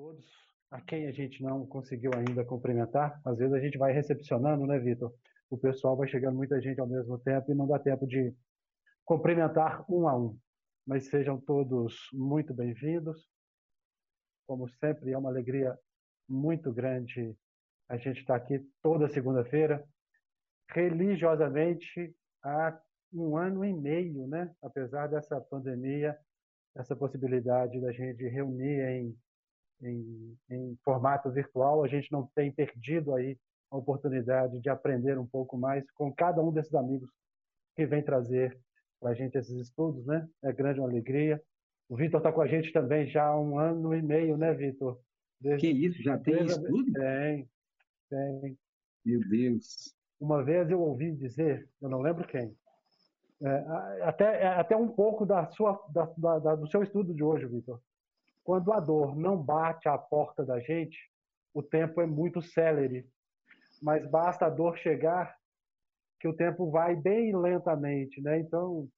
todos. A quem a gente não conseguiu ainda cumprimentar, às vezes a gente vai recepcionando, né, Vitor? O pessoal vai chegando muita gente ao mesmo tempo e não dá tempo de cumprimentar um a um. Mas sejam todos muito bem-vindos. Como sempre, é uma alegria muito grande a gente estar aqui toda segunda-feira, religiosamente há um ano e meio, né? Apesar dessa pandemia, essa possibilidade da gente reunir em, em, em formato virtual, a gente não tem perdido aí a oportunidade de aprender um pouco mais com cada um desses amigos que vem trazer para a gente esses estudos, né? É grande uma alegria. O Vitor está com a gente também já há um ano e meio, né, Vitor? Desde, que isso? Já tem estudo? Tem, tem. Meu Deus. Uma vez eu ouvi dizer, eu não lembro quem, é, até, é, até um pouco da sua, da, da, do seu estudo de hoje, Vitor. Quando a dor não bate à porta da gente, o tempo é muito célere. Mas basta a dor chegar que o tempo vai bem lentamente, né? Então,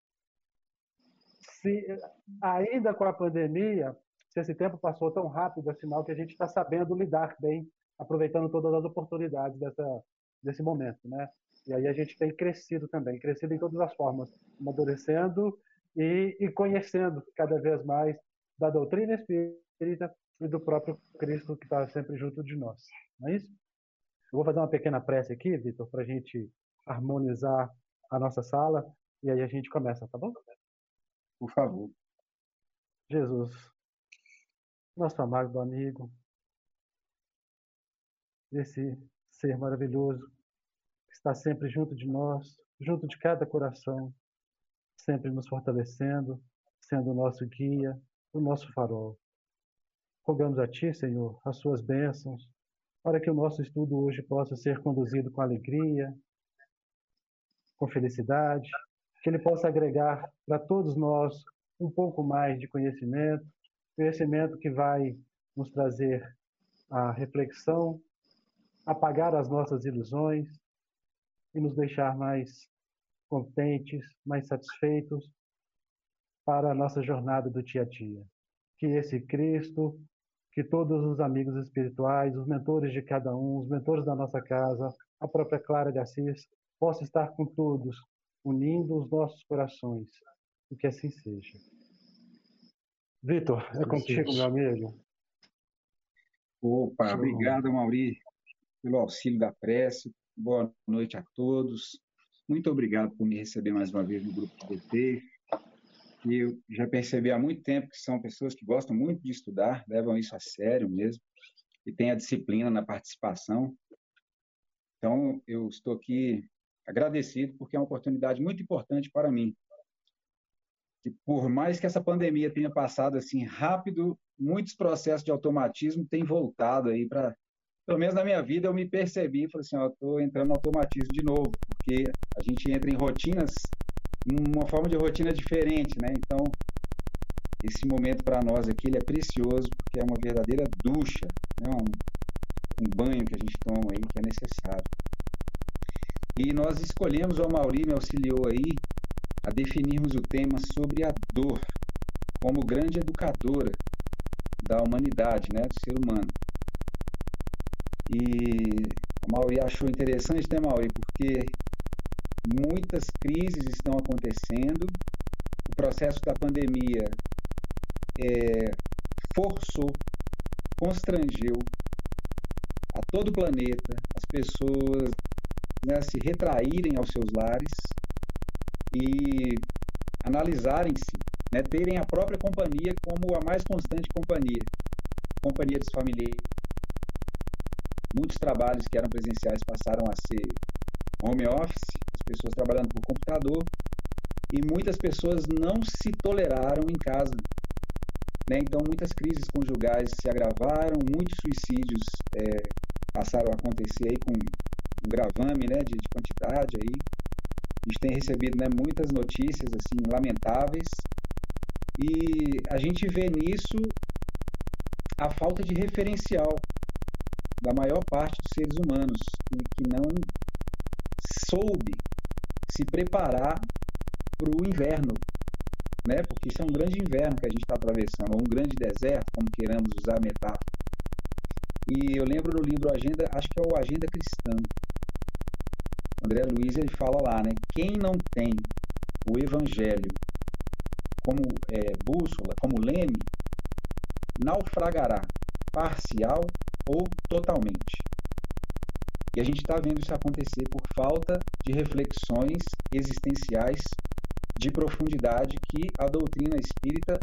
se ainda com a pandemia, se esse tempo passou tão rápido, é sinal que a gente está sabendo lidar bem, aproveitando todas as oportunidades dessa, desse momento, né? E aí a gente tem crescido também, crescido em todas as formas, amadurecendo e, e conhecendo cada vez mais da doutrina espírita e do próprio Cristo que está sempre junto de nós. Não é isso? Eu vou fazer uma pequena prece aqui, Vitor, para a gente harmonizar a nossa sala e aí a gente começa, tá bom? Por favor. Jesus, nosso amado amigo, esse ser maravilhoso está sempre junto de nós, junto de cada coração, sempre nos fortalecendo, sendo o nosso guia, o nosso farol. Rogamos a Ti, Senhor, as Suas bênçãos, para que o nosso estudo hoje possa ser conduzido com alegria, com felicidade, que ele possa agregar para todos nós um pouco mais de conhecimento, conhecimento que vai nos trazer a reflexão, apagar as nossas ilusões, e nos deixar mais contentes, mais satisfeitos para a nossa jornada do dia a dia. Que esse Cristo, que todos os amigos espirituais, os mentores de cada um, os mentores da nossa casa, a própria Clara de Assis, possa estar com todos, unindo os nossos corações. E que assim seja. Vitor, é contigo, meu amigo. Opa, obrigado, Mauri, pelo auxílio da prece, Boa noite a todos. Muito obrigado por me receber mais uma vez no grupo de DT. Eu já percebi há muito tempo que são pessoas que gostam muito de estudar, levam isso a sério mesmo e têm a disciplina na participação. Então, eu estou aqui agradecido porque é uma oportunidade muito importante para mim. Que por mais que essa pandemia tenha passado assim rápido, muitos processos de automatismo têm voltado aí para pelo menos na minha vida, eu me percebi, falei assim, ó, estou entrando no automatismo de novo, porque a gente entra em rotinas, uma forma de rotina diferente, né? Então, esse momento para nós aqui ele é precioso, porque é uma verdadeira ducha, né? um, um banho que a gente toma aí, que é necessário. E nós escolhemos, o Mauri me auxiliou aí, a definirmos o tema sobre a dor, como grande educadora da humanidade, né, do ser humano. E a Mauri achou interessante, né, Mauri? Porque muitas crises estão acontecendo, o processo da pandemia é, forçou, constrangeu a todo o planeta as pessoas né, se retraírem aos seus lares e analisarem-se, né, terem a própria companhia como a mais constante companhia, companhia dos familiares. Muitos trabalhos que eram presenciais passaram a ser home office, pessoas trabalhando por computador, e muitas pessoas não se toleraram em casa. Né? Então, muitas crises conjugais se agravaram, muitos suicídios é, passaram a acontecer aí com um gravame né, de, de quantidade. Aí. A gente tem recebido né, muitas notícias assim lamentáveis e a gente vê nisso a falta de referencial da maior parte dos seres humanos que não soube se preparar para o inverno, né? Porque isso é um grande inverno que a gente está atravessando, ou um grande deserto, como queiramos usar a metáfora. E eu lembro no livro Agenda, acho que é o Agenda Cristã. André Luiz ele fala lá, né? Quem não tem o Evangelho como é, bússola, como leme, naufragará parcial ou totalmente. E a gente está vendo isso acontecer por falta de reflexões existenciais de profundidade que a doutrina espírita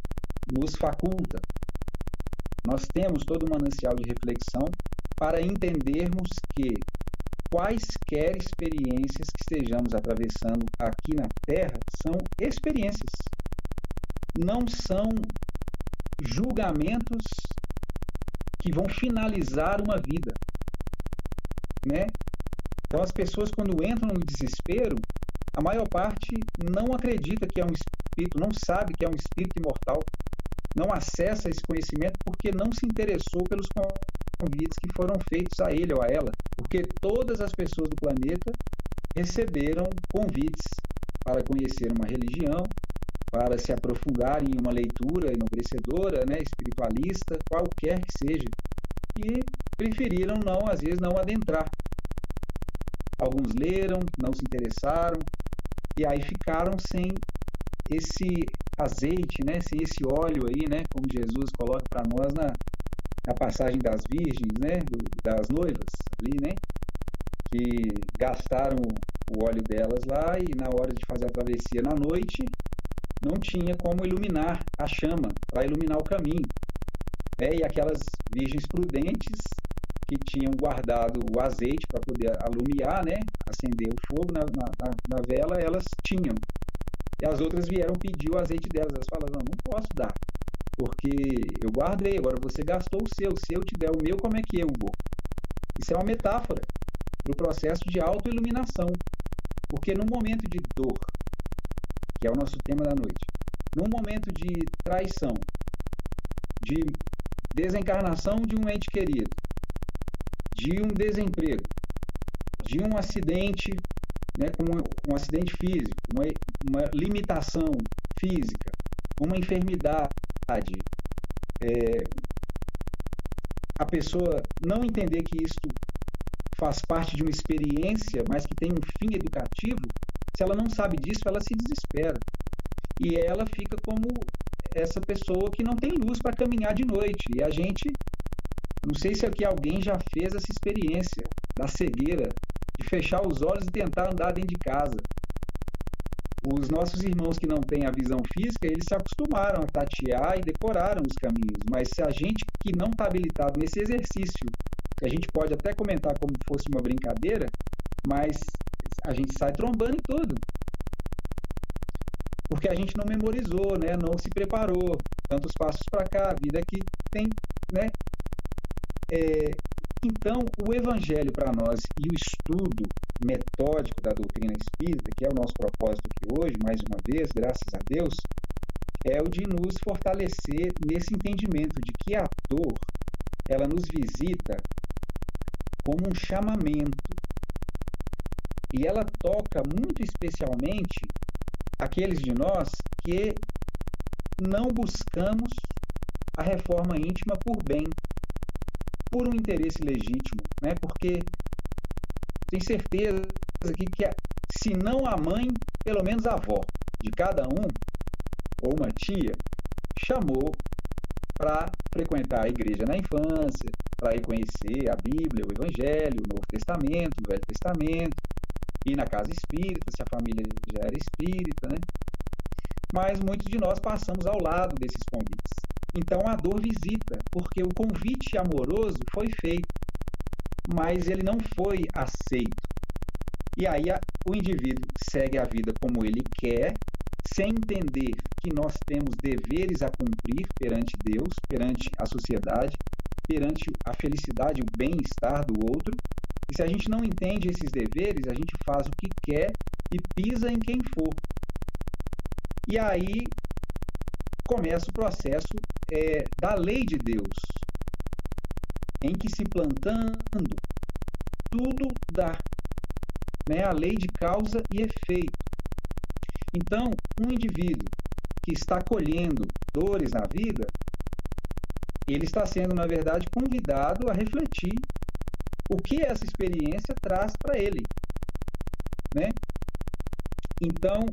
nos faculta. Nós temos todo um manancial de reflexão para entendermos que quaisquer experiências que estejamos atravessando aqui na Terra são experiências, não são julgamentos que vão finalizar uma vida, né? Então as pessoas quando entram no desespero, a maior parte não acredita que é um espírito, não sabe que é um espírito imortal, não acessa esse conhecimento porque não se interessou pelos convites que foram feitos a ele ou a ela, porque todas as pessoas do planeta receberam convites para conhecer uma religião, para se aprofundar em uma leitura enobrecedora, né, espiritualista, qualquer que seja, e preferiram não, às vezes, não adentrar. Alguns leram, não se interessaram, e aí ficaram sem esse azeite, né, sem esse óleo aí, né, como Jesus coloca para nós na, na passagem das virgens, né, do, das noivas ali, né, que gastaram o óleo delas lá e na hora de fazer a travessia na noite não tinha como iluminar a chama para iluminar o caminho. Né? E aquelas virgens prudentes que tinham guardado o azeite para poder alumiar, né, acender o fogo na, na, na, vela, elas tinham. E as outras vieram pedir o azeite delas. Elas falaram: não, não posso dar, porque eu guardei, agora você gastou o seu. Se eu te der o meu, como é que eu vou? Isso é uma metáfora para o processo de autoiluminação. Porque no momento de dor, que é o nosso tema da noite, num momento de traição, de desencarnação de um ente querido, de um desemprego, de um acidente, né, como um acidente físico, uma, uma limitação física, uma enfermidade, é, a pessoa não entender que isto faz parte de uma experiência, mas que tem um fim educativo, se ela não sabe disso, ela se desespera. E ela fica como essa pessoa que não tem luz para caminhar de noite. E a gente, não sei se aqui alguém já fez essa experiência da cegueira, de fechar os olhos e tentar andar dentro de casa. Os nossos irmãos que não têm a visão física, eles se acostumaram a tatear e decoraram os caminhos. Mas se a gente que não está habilitado nesse exercício, que a gente pode até comentar como fosse uma brincadeira, mas a gente sai trombando em tudo. Porque a gente não memorizou, né? não se preparou. Tantos passos para cá, a vida que tem. Né? É, então, o Evangelho para nós e o estudo metódico da doutrina espírita, que é o nosso propósito aqui hoje, mais uma vez, graças a Deus, é o de nos fortalecer nesse entendimento de que a dor ela nos visita como um chamamento e ela toca muito especialmente aqueles de nós que não buscamos a reforma íntima por bem, por um interesse legítimo, né? Porque tem certeza aqui que se não a mãe, pelo menos a avó de cada um ou uma tia chamou para frequentar a igreja na infância, para ir conhecer a Bíblia, o Evangelho, o Novo Testamento, o Velho Testamento, ir na casa espírita, se a família já era espírita, né? Mas muitos de nós passamos ao lado desses convites. Então a dor visita, porque o convite amoroso foi feito, mas ele não foi aceito. E aí a, o indivíduo segue a vida como ele quer, sem entender que nós temos deveres a cumprir perante Deus, perante a sociedade, perante a felicidade, o bem-estar do outro, e se a gente não entende esses deveres, a gente faz o que quer e pisa em quem for. E aí começa o processo é, da lei de Deus, em que se plantando, tudo dá. Né? A lei de causa e efeito. Então, um indivíduo que está colhendo dores na vida, ele está sendo, na verdade, convidado a refletir o que essa experiência traz para ele, né? Então,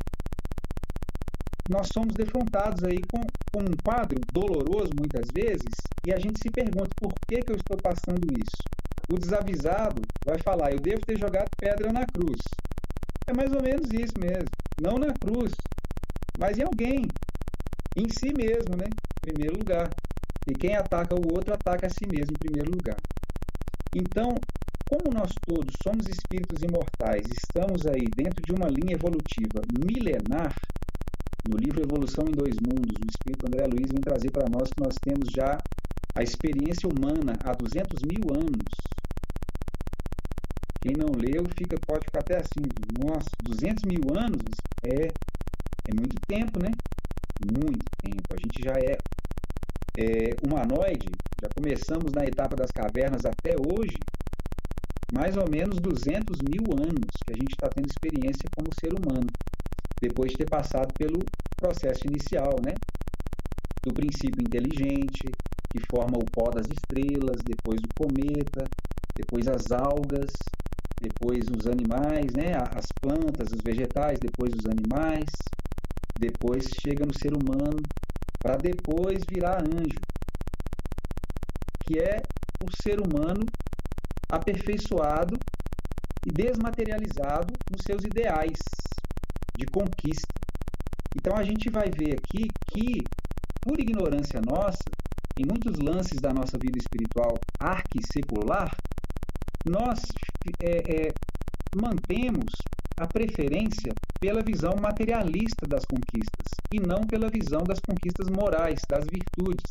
nós somos defrontados aí com, com, um quadro doloroso muitas vezes e a gente se pergunta por que, que eu estou passando isso. O desavisado vai falar, eu devo ter jogado pedra na cruz. É mais ou menos isso mesmo. Não na cruz, mas em alguém, em si mesmo, né? Em primeiro lugar. E quem ataca o outro ataca a si mesmo em primeiro lugar. Então, como nós todos somos espíritos imortais, estamos aí dentro de uma linha evolutiva milenar, no livro Evolução em Dois Mundos, o espírito André Luiz vem trazer para nós que nós temos já a experiência humana há 200 mil anos. Quem não leu fica, pode ficar até assim, nossa, 200 mil anos é, é muito tempo, né? Muito tempo. A gente já é, é humanoide, já começamos na etapa das cavernas até hoje, mais ou menos 200 mil anos que a gente está tendo experiência como ser humano, depois de ter passado pelo processo inicial, né? Do princípio inteligente, que forma o pó das estrelas, depois o cometa, depois as algas, depois os animais, né? As plantas, os vegetais, depois os animais, depois chega no ser humano, para depois virar anjo, que é o ser humano aperfeiçoado e desmaterializado nos seus ideais de conquista. Então a gente vai ver aqui que, por ignorância nossa, em muitos lances da nossa vida espiritual arquissecular, nós é, é, mantemos a preferência pela visão materialista das conquistas e não pela visão das conquistas morais, das virtudes.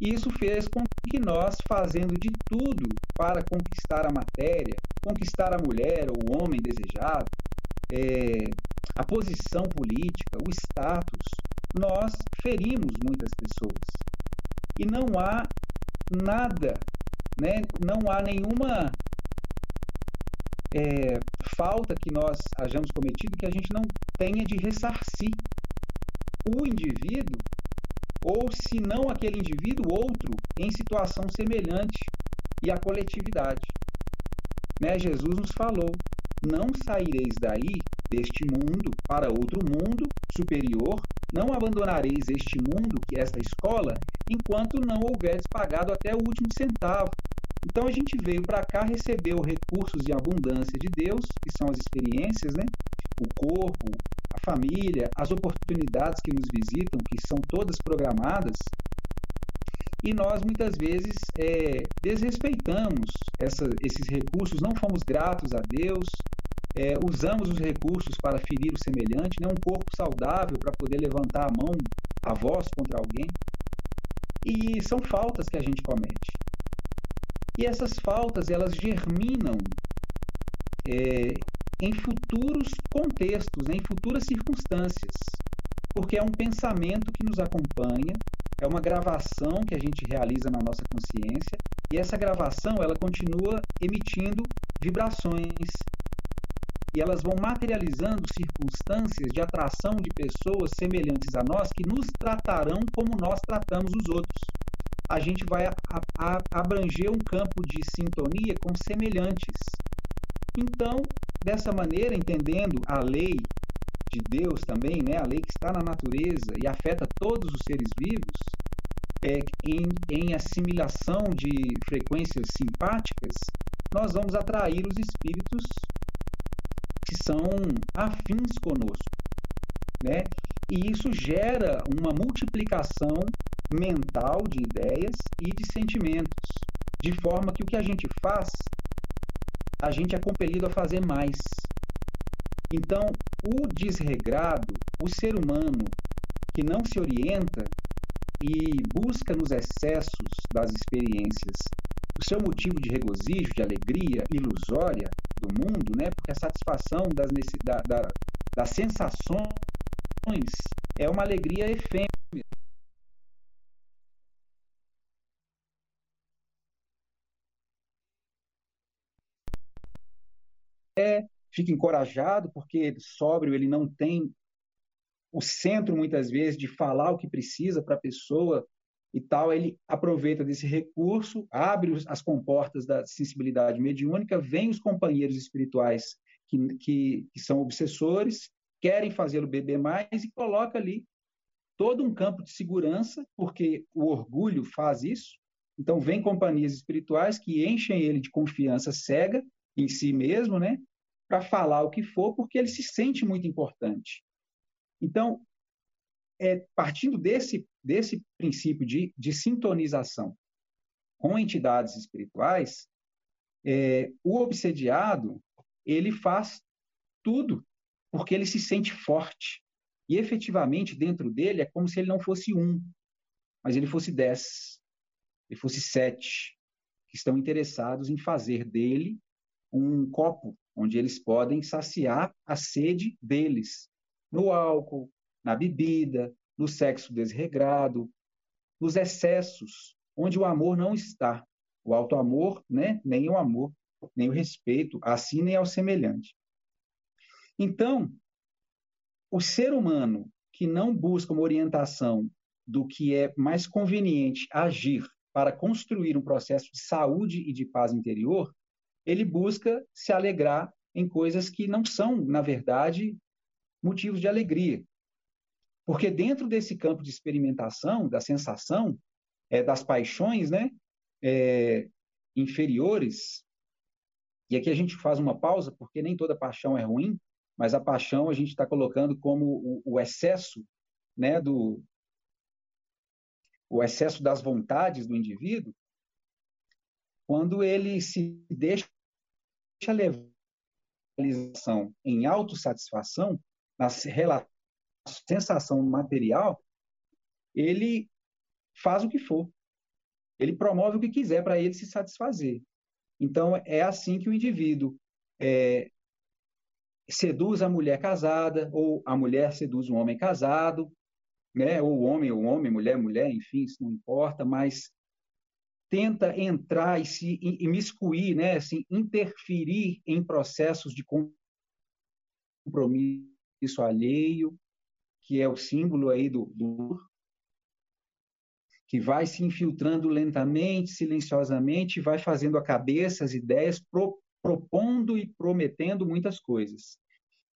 E isso fez com que nós, fazendo de tudo para conquistar a matéria, conquistar a mulher ou o homem desejado, é, a posição política, o status, nós ferimos muitas pessoas. E não há nada, né, não há nenhuma é, falta que nós hajamos cometido que a gente não tenha de ressarcir. O indivíduo ou se não aquele indivíduo, outro em situação semelhante e a coletividade. Né? Jesus nos falou: não saireis daí deste mundo para outro mundo superior, não abandonareis este mundo, que é esta escola, enquanto não houveres pagado até o último centavo. Então a gente veio para cá, recebeu recursos de abundância de Deus, que são as experiências, né? O corpo, a família, as oportunidades que nos visitam, que são todas programadas, e nós muitas vezes é, desrespeitamos essa, esses recursos, não fomos gratos a Deus, é, usamos os recursos para ferir o semelhante, né? um corpo saudável para poder levantar a mão, a voz contra alguém. E são faltas que a gente comete. E essas faltas, elas germinam é, em futuros contextos, em futuras circunstâncias, porque é um pensamento que nos acompanha, é uma gravação que a gente realiza na nossa consciência, e essa gravação ela continua emitindo vibrações e elas vão materializando circunstâncias de atração de pessoas semelhantes a nós que nos tratarão como nós tratamos os outros. A gente vai a, a, abranger um campo de sintonia com semelhantes. Então, Dessa maneira, entendendo a lei de Deus também, né, a lei que está na natureza e afeta todos os seres vivos, é, em, em assimilação de frequências simpáticas, nós vamos atrair os espíritos que são afins conosco, né? E isso gera uma multiplicação mental de ideias e de sentimentos, de forma que o que a gente faz a gente é compelido a fazer mais. Então, o desregrado, o ser humano que não se orienta e busca nos excessos das experiências o seu motivo de regozijo, de alegria ilusória do mundo, né? porque a satisfação das, da, da, das sensações é uma alegria efêmera. Fica encorajado, porque sóbrio ele não tem o centro, muitas vezes, de falar o que precisa para a pessoa e tal, ele aproveita desse recurso, abre as comportas da sensibilidade mediúnica, vem os companheiros espirituais que, que, que são obsessores, querem fazê-lo beber mais e coloca ali todo um campo de segurança, porque o orgulho faz isso. Então, vem companhias espirituais que enchem ele de confiança cega em si mesmo, né? Para falar o que for, porque ele se sente muito importante. Então, é, partindo desse, desse princípio de, de sintonização com entidades espirituais, é, o obsediado ele faz tudo porque ele se sente forte. E efetivamente, dentro dele, é como se ele não fosse um, mas ele fosse dez, ele fosse sete, que estão interessados em fazer dele um copo onde eles podem saciar a sede deles, no álcool, na bebida, no sexo desregrado, nos excessos, onde o amor não está. O auto-amor, né? nem o amor, nem o respeito, assim nem ao semelhante. Então, o ser humano que não busca uma orientação do que é mais conveniente agir para construir um processo de saúde e de paz interior, ele busca se alegrar em coisas que não são, na verdade, motivos de alegria. Porque dentro desse campo de experimentação, da sensação, é, das paixões né, é, inferiores, e aqui a gente faz uma pausa, porque nem toda paixão é ruim, mas a paixão a gente está colocando como o, o, excesso né, do o excesso das vontades do indivíduo, quando ele se deixa levar em autossatisfação, na sensação material, ele faz o que for. Ele promove o que quiser para ele se satisfazer. Então, é assim que o indivíduo é, seduz a mulher casada, ou a mulher seduz um homem casado, né? ou o homem, o homem, mulher, mulher, enfim, isso não importa, mas tenta entrar e se imiscuir, né? assim, interferir em processos de compromisso alheio, que é o símbolo aí do, do que vai se infiltrando lentamente, silenciosamente, vai fazendo a cabeça, as ideias, pro, propondo e prometendo muitas coisas.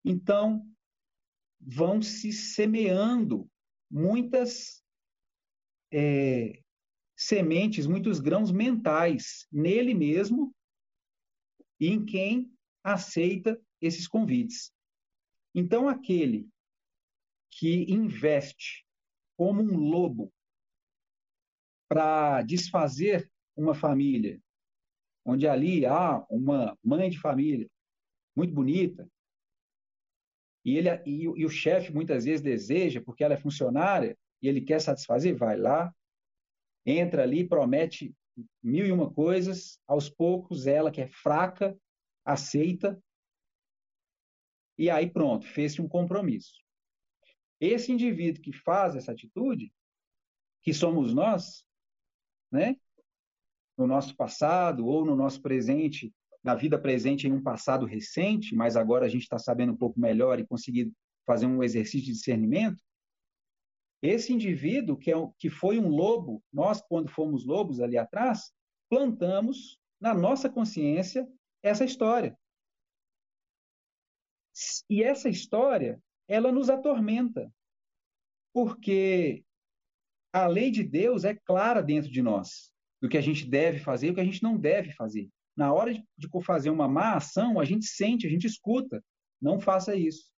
Então, vão se semeando muitas é, sementes, muitos grãos mentais nele mesmo e em quem aceita esses convites. Então, aquele que investe como um lobo para desfazer uma família, onde ali há uma mãe de família muito bonita, e, ele, e, e o chefe muitas vezes deseja, porque ela é funcionária, e ele quer satisfazer, vai lá, entra ali, promete mil e uma coisas, aos poucos ela, que é fraca, aceita, e aí pronto, fez-se um compromisso. Esse indivíduo que faz essa atitude, que somos nós, né? No nosso passado ou no nosso presente, na vida presente em um passado recente, mas agora a gente está sabendo um pouco melhor e conseguindo fazer um exercício de discernimento. Esse indivíduo que, é, que foi um lobo, nós quando fomos lobos ali atrás, plantamos na nossa consciência essa história. E essa história ela nos atormenta, porque a lei de Deus é clara dentro de nós, do que a gente deve fazer e o que a gente não deve fazer. Na hora de, de fazer uma má ação, a gente sente, a gente escuta. Não faça isso.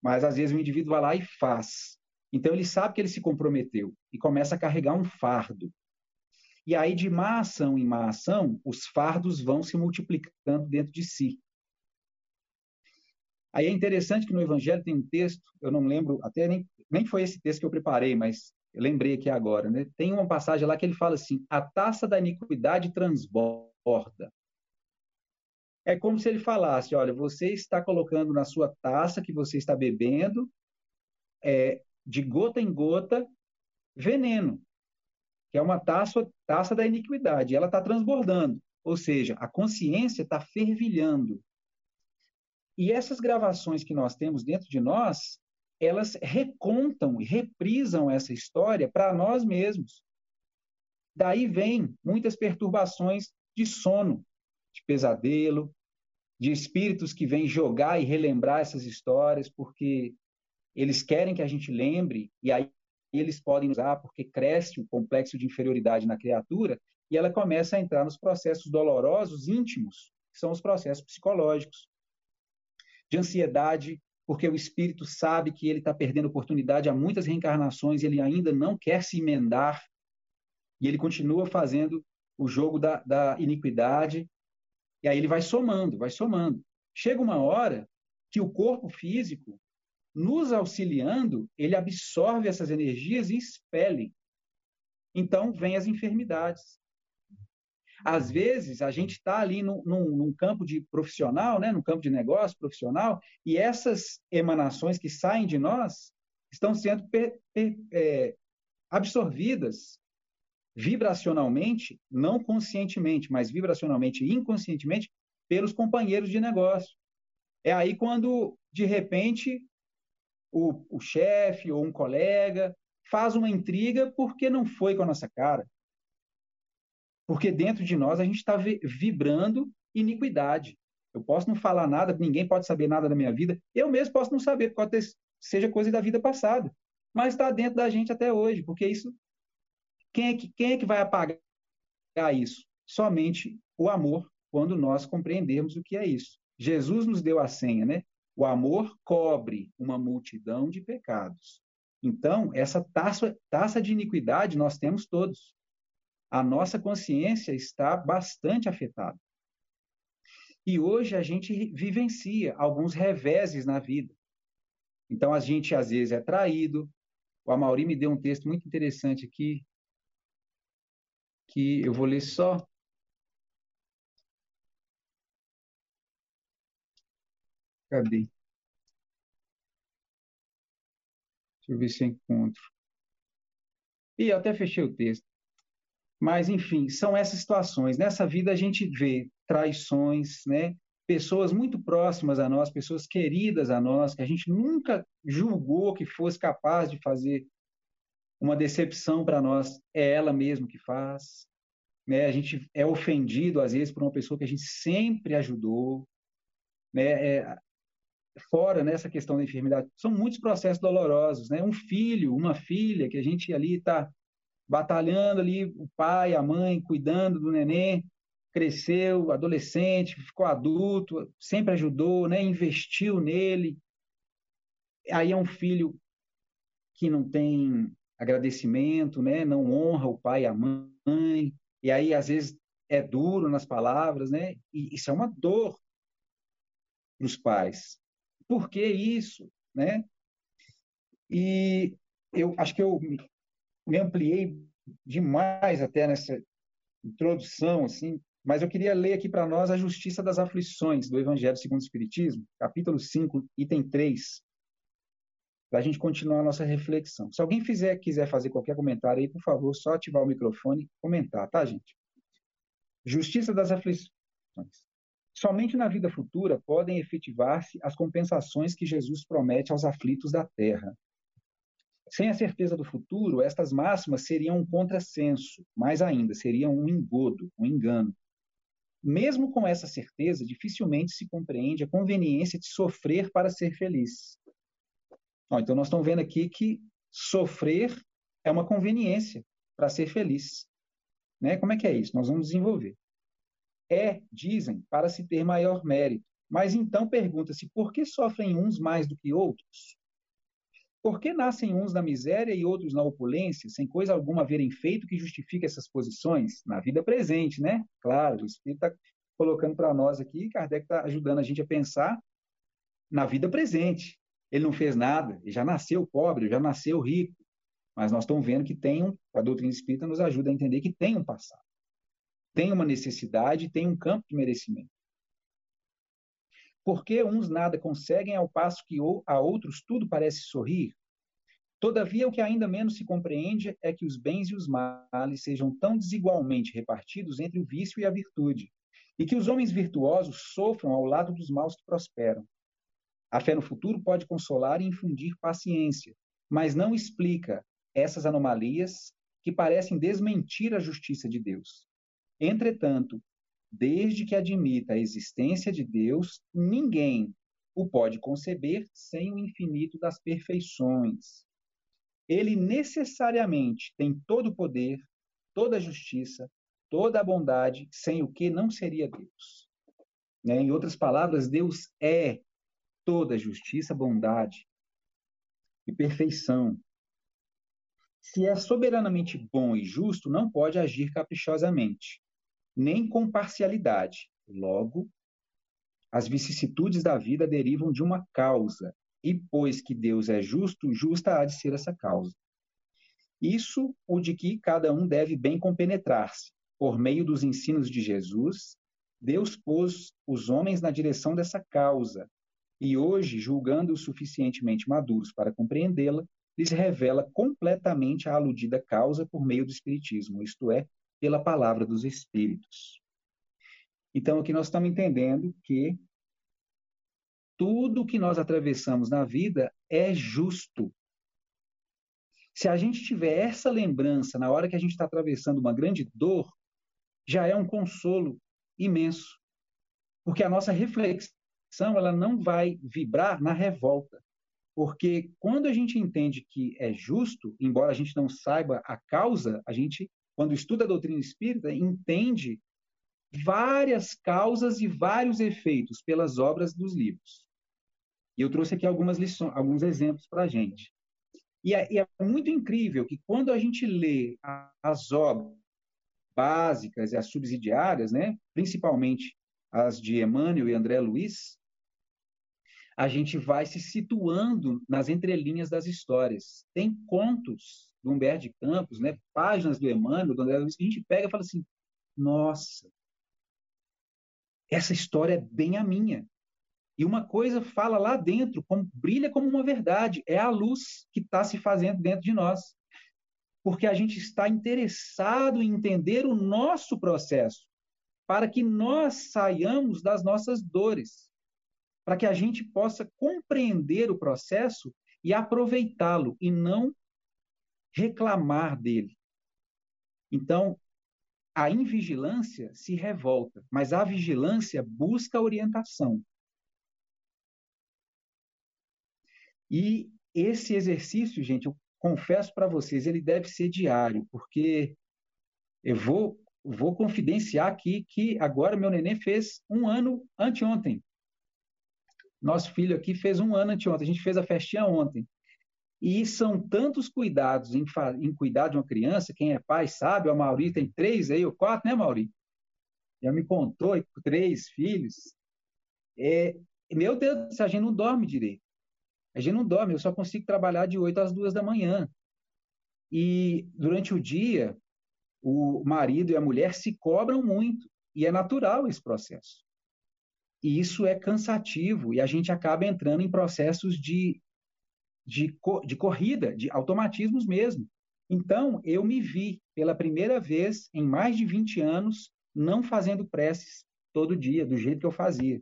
Mas às vezes o indivíduo vai lá e faz. Então ele sabe que ele se comprometeu e começa a carregar um fardo. E aí, de má ação em má ação, os fardos vão se multiplicando dentro de si. Aí é interessante que no Evangelho tem um texto, eu não lembro, até nem, nem foi esse texto que eu preparei, mas eu lembrei aqui agora, né? Tem uma passagem lá que ele fala assim: a taça da iniquidade transborda. É como se ele falasse: olha, você está colocando na sua taça que você está bebendo, é, de gota em gota, veneno, que é uma taça, taça da iniquidade. Ela está transbordando, ou seja, a consciência está fervilhando. E essas gravações que nós temos dentro de nós, elas recontam e reprisam essa história para nós mesmos. Daí vem muitas perturbações de sono, de pesadelo, de espíritos que vêm jogar e relembrar essas histórias porque eles querem que a gente lembre e aí eles podem usar porque cresce o complexo de inferioridade na criatura e ela começa a entrar nos processos dolorosos íntimos, que são os processos psicológicos, de ansiedade, porque o espírito sabe que ele está perdendo oportunidade há muitas reencarnações, ele ainda não quer se emendar, e ele continua fazendo o jogo da, da iniquidade, e aí ele vai somando, vai somando. Chega uma hora que o corpo físico, nos auxiliando, ele absorve essas energias e expele. Então, vem as enfermidades. Às vezes, a gente está ali num, num, num, campo de profissional, né, num campo de negócio profissional, e essas emanações que saem de nós estão sendo per, per, é, absorvidas vibracionalmente, não conscientemente, mas vibracionalmente e inconscientemente, pelos companheiros de negócio. É aí quando, de repente, o, o chefe ou um colega faz uma intriga porque não foi com a nossa cara. Porque dentro de nós a gente está vibrando iniquidade. Eu posso não falar nada, ninguém pode saber nada da minha vida. Eu mesmo posso não saber, pode ter, seja coisa da vida passada. Mas está dentro da gente até hoje, porque isso. Quem é, que, quem é que vai apagar isso? Somente o amor, quando nós compreendermos o que é isso. Jesus nos deu a senha, né? O amor cobre uma multidão de pecados. Então, essa taça, taça de iniquidade nós temos todos a nossa consciência está bastante afetada. E hoje a gente vivencia alguns reveses na vida. Então a gente às vezes é traído. O Amauri me deu um texto muito interessante aqui, que eu vou ler só. Cadê? Deixa eu ver se eu encontro. E até fechei o texto. Mas, enfim, são essas situações. Nessa vida a gente vê traições, né? pessoas muito próximas a nós, pessoas queridas a nós, que a gente nunca julgou que fosse capaz de fazer uma decepção para nós, é ela mesma que faz. Né? A gente é ofendido, às vezes, por uma pessoa que a gente sempre ajudou. Né? É, fora nessa questão da enfermidade, são muitos processos dolorosos. Né? Um filho, uma filha, que a gente ali está batalhando ali, o pai, a mãe, cuidando do neném, cresceu, adolescente, ficou adulto, sempre ajudou, né? investiu nele. Aí é um filho que não tem agradecimento, né? não honra o pai e a mãe, e aí às vezes é duro nas palavras, né? E isso é uma dor para os pais. Por que isso, né? E eu acho que eu me ampliei demais até nessa introdução, assim, mas eu queria ler aqui para nós a Justiça das Aflições do Evangelho segundo o Espiritismo, capítulo 5, item 3, para a gente continuar a nossa reflexão. Se alguém fizer, quiser fazer qualquer comentário aí, por favor, só ativar o microfone e comentar, tá, gente? Justiça das Aflições. Somente na vida futura podem efetivar-se as compensações que Jesus promete aos aflitos da terra, sem a certeza do futuro, estas máximas seriam um contrassenso, mais ainda, seriam um engodo, um engano. Mesmo com essa certeza, dificilmente se compreende a conveniência de sofrer para ser feliz. Ó, então, nós estamos vendo aqui que sofrer é uma conveniência para ser feliz. Né? Como é que é isso? Nós vamos desenvolver. É, dizem, para se ter maior mérito. Mas então pergunta-se por que sofrem uns mais do que outros? Por que nascem uns na miséria e outros na opulência, sem coisa alguma haverem feito que justifique essas posições? Na vida presente, né? Claro, o Espírito está colocando para nós aqui, Kardec está ajudando a gente a pensar na vida presente. Ele não fez nada, ele já nasceu pobre, já nasceu rico. Mas nós estamos vendo que tem um, a doutrina espírita nos ajuda a entender que tem um passado. Tem uma necessidade, tem um campo de merecimento. Porque uns nada conseguem, ao passo que a outros tudo parece sorrir? Todavia, o que ainda menos se compreende é que os bens e os males sejam tão desigualmente repartidos entre o vício e a virtude, e que os homens virtuosos sofram ao lado dos maus que prosperam. A fé no futuro pode consolar e infundir paciência, mas não explica essas anomalias que parecem desmentir a justiça de Deus. Entretanto, desde que admita a existência de Deus, ninguém o pode conceber sem o infinito das perfeições. Ele necessariamente tem todo o poder, toda a justiça, toda a bondade, sem o que não seria Deus. Né? Em outras palavras, Deus é toda justiça, bondade e perfeição. Se é soberanamente bom e justo, não pode agir caprichosamente, nem com parcialidade. Logo, as vicissitudes da vida derivam de uma causa, e pois que Deus é justo, justa há de ser essa causa. Isso o de que cada um deve bem compenetrar-se. Por meio dos ensinos de Jesus, Deus pôs os homens na direção dessa causa, e hoje, julgando-os suficientemente maduros para compreendê-la, lhes revela completamente a aludida causa por meio do Espiritismo, isto é, pela palavra dos Espíritos. Então, aqui nós estamos entendendo que tudo que nós atravessamos na vida é justo. Se a gente tiver essa lembrança na hora que a gente está atravessando uma grande dor, já é um consolo imenso. Porque a nossa reflexão ela não vai vibrar na revolta. Porque quando a gente entende que é justo, embora a gente não saiba a causa, a gente, quando estuda a doutrina espírita, entende várias causas e vários efeitos pelas obras dos livros. E eu trouxe aqui algumas lições, alguns exemplos para a gente. E é, e é, muito incrível que quando a gente lê as obras básicas e as subsidiárias, né, principalmente as de Emmanuel e André Luiz, a gente vai se situando nas entrelinhas das histórias. Tem contos do Humberto de Campos, né, páginas do Emmanuel, do André Luiz, que a gente pega e fala assim: nossa, essa história é bem a minha. E uma coisa fala lá dentro, como, brilha como uma verdade, é a luz que está se fazendo dentro de nós. Porque a gente está interessado em entender o nosso processo, para que nós saiamos das nossas dores para que a gente possa compreender o processo e aproveitá-lo e não reclamar dele. Então, a invigilância se revolta, mas a vigilância busca orientação. E esse exercício, gente, eu confesso para vocês, ele deve ser diário, porque eu vou, vou confidenciar aqui que agora meu neném fez um ano anteontem. Nosso filho aqui fez um ano anteontem, a gente fez a festinha ontem. E são tantos cuidados em, em cuidar de uma criança, quem é pai sabe, a Mauri tem três aí, ou quatro, né, Mauri? Já me contou, três filhos. É, meu Deus, a gente não dorme direito. A gente não dorme, eu só consigo trabalhar de 8 às 2 da manhã. E durante o dia, o marido e a mulher se cobram muito. E é natural esse processo. E isso é cansativo e a gente acaba entrando em processos de, de, de corrida, de automatismos mesmo. Então, eu me vi pela primeira vez em mais de 20 anos não fazendo preces todo dia, do jeito que eu fazia.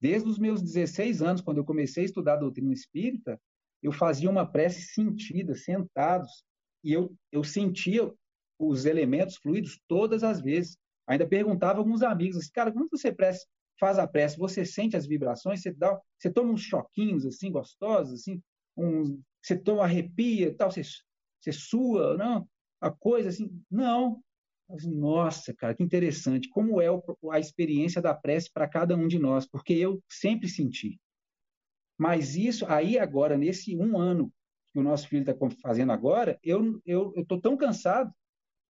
Desde os meus 16 anos, quando eu comecei a estudar a doutrina espírita, eu fazia uma prece sentida, sentados, e eu, eu sentia os elementos fluidos todas as vezes. Ainda perguntava a alguns amigos, assim, cara, como você prece, faz a prece, você sente as vibrações, você, dá, você toma uns choquinhos assim gostosos, assim, você toma arrepia, tal, você, você sua, não, a coisa assim, não. Nossa, cara, que interessante. Como é a experiência da prece para cada um de nós? Porque eu sempre senti. Mas isso aí agora nesse um ano que o nosso filho está fazendo agora, eu eu estou tão cansado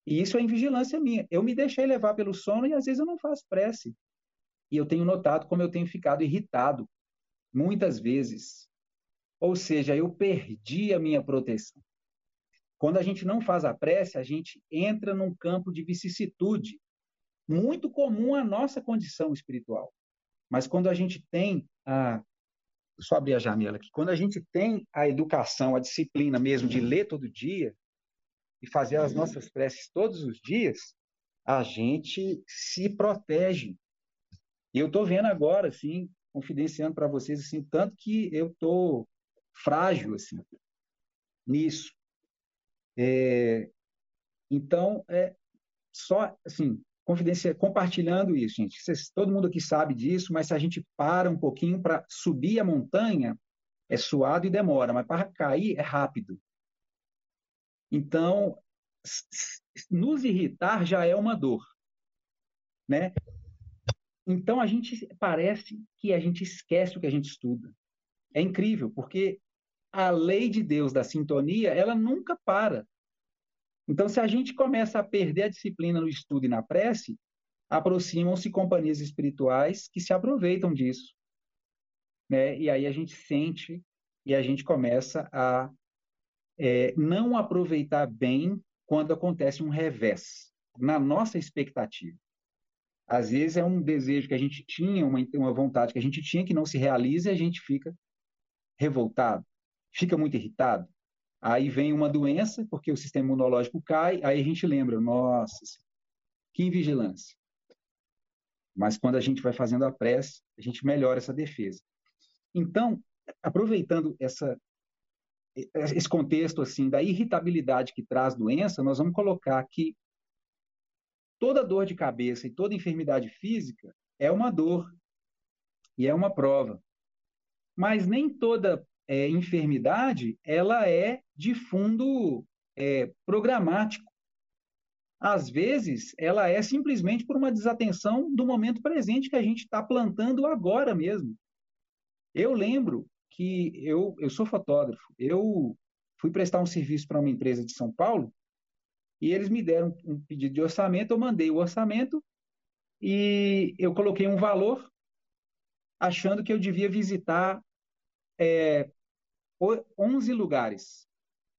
e isso é invigilância minha. Eu me deixei levar pelo sono e às vezes eu não faço prece. E eu tenho notado como eu tenho ficado irritado muitas vezes. Ou seja, eu perdi a minha proteção. Quando a gente não faz a prece, a gente entra num campo de vicissitude, muito comum à nossa condição espiritual. Mas quando a gente tem a. Só abrir a janela aqui. Quando a gente tem a educação, a disciplina mesmo de ler todo dia e fazer as nossas preces todos os dias, a gente se protege e eu estou vendo agora, assim, confidenciando para vocês assim, tanto que eu tô frágil assim nisso. É, então, é só assim, confidencia, compartilhando isso, gente. Vocês, todo mundo aqui sabe disso, mas se a gente para um pouquinho para subir a montanha, é suado e demora, mas para cair é rápido. Então, nos irritar já é uma dor, né? Então a gente parece que a gente esquece o que a gente estuda. É incrível, porque a lei de Deus da sintonia, ela nunca para. Então, se a gente começa a perder a disciplina no estudo e na prece, aproximam-se companhias espirituais que se aproveitam disso. Né? E aí a gente sente e a gente começa a é, não aproveitar bem quando acontece um revés, na nossa expectativa. Às vezes é um desejo que a gente tinha, uma, uma vontade que a gente tinha que não se realiza e a gente fica revoltado, fica muito irritado. Aí vem uma doença, porque o sistema imunológico cai, aí a gente lembra, nossa, que invigilância. Mas quando a gente vai fazendo a prece, a gente melhora essa defesa. Então, aproveitando essa, esse contexto assim da irritabilidade que traz doença, nós vamos colocar que toda dor de cabeça e toda enfermidade física é uma dor e é uma prova. Mas nem toda é, enfermidade ela é de fundo é, programático. Às vezes, ela é simplesmente por uma desatenção do momento presente que a gente está plantando agora mesmo. Eu lembro que eu, eu sou fotógrafo, eu fui prestar um serviço para uma empresa de São Paulo e eles me deram um pedido de orçamento, eu mandei o orçamento e eu coloquei um valor achando que eu devia visitar é, 11 lugares.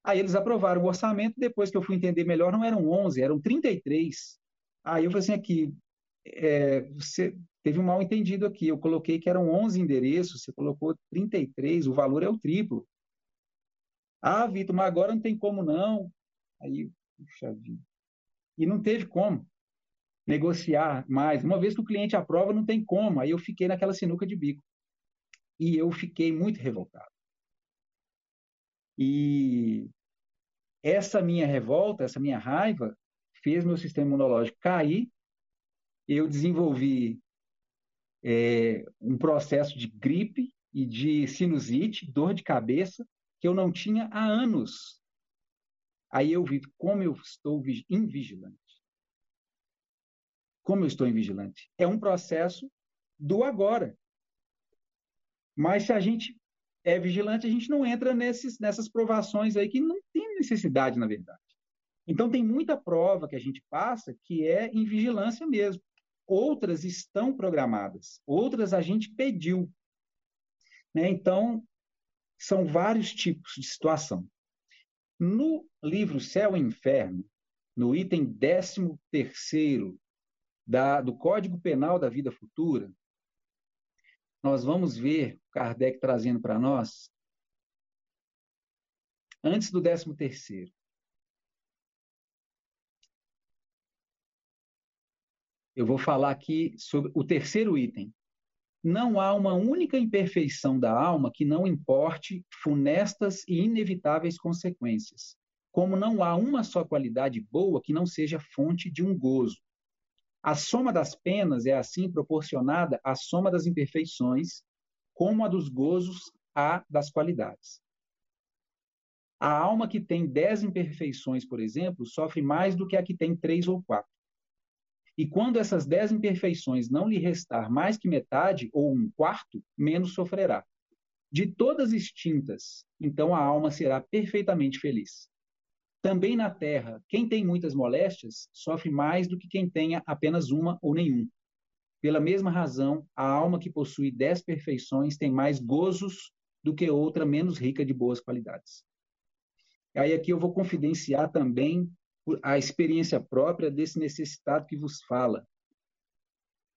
Aí eles aprovaram o orçamento, depois que eu fui entender melhor, não eram 11, eram 33. Aí eu falei assim, aqui, é, você teve um mal entendido aqui, eu coloquei que eram 11 endereços, você colocou 33, o valor é o triplo. Ah, Vitor, mas agora não tem como não. Aí, puxa vida. E não teve como negociar mais. Uma vez que o cliente aprova, não tem como. Aí eu fiquei naquela sinuca de bico. E eu fiquei muito revoltado. E essa minha revolta, essa minha raiva, fez meu sistema imunológico cair. Eu desenvolvi é, um processo de gripe e de sinusite, dor de cabeça, que eu não tinha há anos. Aí eu vi como eu estou invigilante. Como eu estou invigilante. É um processo do agora. Mas se a gente é vigilante, a gente não entra nesses, nessas provações aí que não tem necessidade, na verdade. Então, tem muita prova que a gente passa que é em vigilância mesmo. Outras estão programadas, outras a gente pediu. Né? Então, são vários tipos de situação. No livro Céu e Inferno, no item 13 da, do Código Penal da Vida Futura, nós vamos ver Kardec trazendo para nós antes do 13 terceiro. Eu vou falar aqui sobre o terceiro item. Não há uma única imperfeição da alma que não importe funestas e inevitáveis consequências, como não há uma só qualidade boa que não seja fonte de um gozo, a soma das penas é assim proporcionada à soma das imperfeições, como a dos gozos à das qualidades. A alma que tem dez imperfeições, por exemplo, sofre mais do que a que tem três ou quatro. E quando essas dez imperfeições não lhe restar mais que metade ou um quarto, menos sofrerá. De todas extintas, então a alma será perfeitamente feliz. Também na terra, quem tem muitas moléstias sofre mais do que quem tenha apenas uma ou nenhum. Pela mesma razão, a alma que possui dez perfeições tem mais gozos do que outra menos rica de boas qualidades. Aí aqui eu vou confidenciar também a experiência própria desse necessitado que vos fala.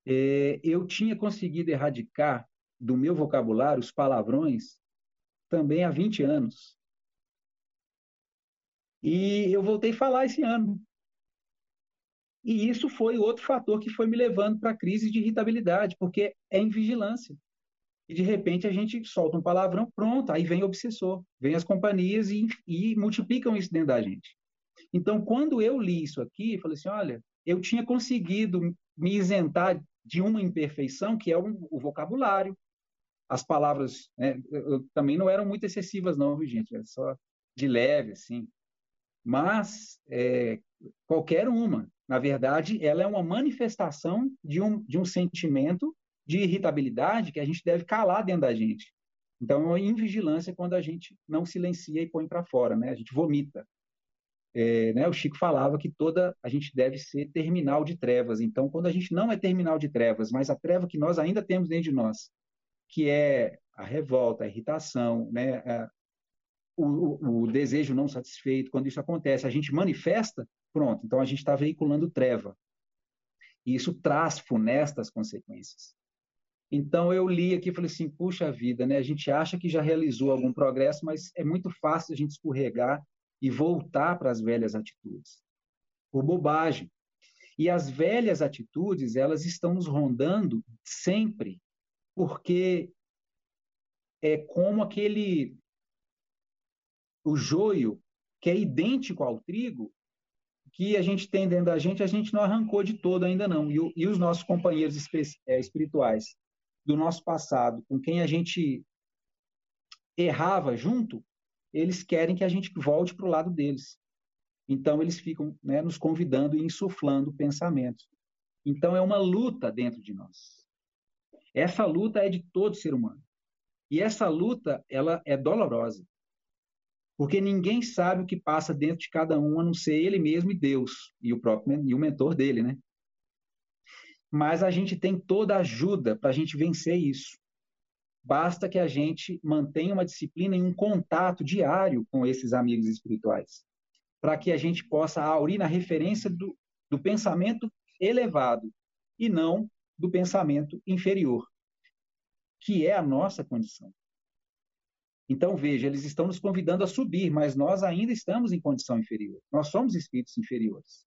É, eu tinha conseguido erradicar do meu vocabulário os palavrões também há 20 anos. E eu voltei a falar esse ano. E isso foi outro fator que foi me levando para a crise de irritabilidade, porque é em vigilância. e de repente a gente solta um palavrão, pronto, aí vem o obsessor, vem as companhias e, e multiplicam isso dentro da gente. Então, quando eu li isso aqui, eu falei assim, olha, eu tinha conseguido me isentar de uma imperfeição, que é o, o vocabulário. As palavras né, eu, também não eram muito excessivas, não, viu, gente? Era só de leve, assim. Mas é, qualquer uma, na verdade, ela é uma manifestação de um, de um sentimento de irritabilidade que a gente deve calar dentro da gente. Então, é invigilância quando a gente não silencia e põe para fora, né? A gente vomita. É, né? O Chico falava que toda a gente deve ser terminal de trevas. Então, quando a gente não é terminal de trevas, mas a treva que nós ainda temos dentro de nós, que é a revolta, a irritação, né? A, o, o, desejo não satisfeito, quando isso acontece, a gente manifesta, pronto. Então, a gente está veiculando treva. E isso traz funestas consequências. Então eu li aqui e falei assim, puxa vida, né? A gente acha que já realizou algum progresso, mas é muito fácil a gente escorregar e voltar para as velhas atitudes. Por bobagem. E as velhas atitudes, elas estão nos rondando sempre, porque é como aquele o joio que é idêntico ao trigo, que a gente tem dentro da gente, a gente não arrancou de todo ainda não. E, e os nossos companheiros é, espirituais do nosso passado, com quem a gente errava junto, eles querem que a gente volte para o lado deles. Então, eles ficam né, nos convidando e insuflando pensamentos. Então, é uma luta dentro de nós. Essa luta é de todo ser humano. E essa luta, ela é dolorosa. Porque ninguém sabe o que passa dentro de cada um, a não ser ele mesmo e Deus, e o próprio e o mentor dele, né? mas a gente tem toda a ajuda para a gente vencer isso. Basta que a gente mantenha uma disciplina e um contato diário com esses amigos espirituais, para que a gente possa aurir na referência do, do pensamento elevado e não do pensamento inferior, que é a nossa condição. Então, veja, eles estão nos convidando a subir, mas nós ainda estamos em condição inferior. Nós somos espíritos inferiores,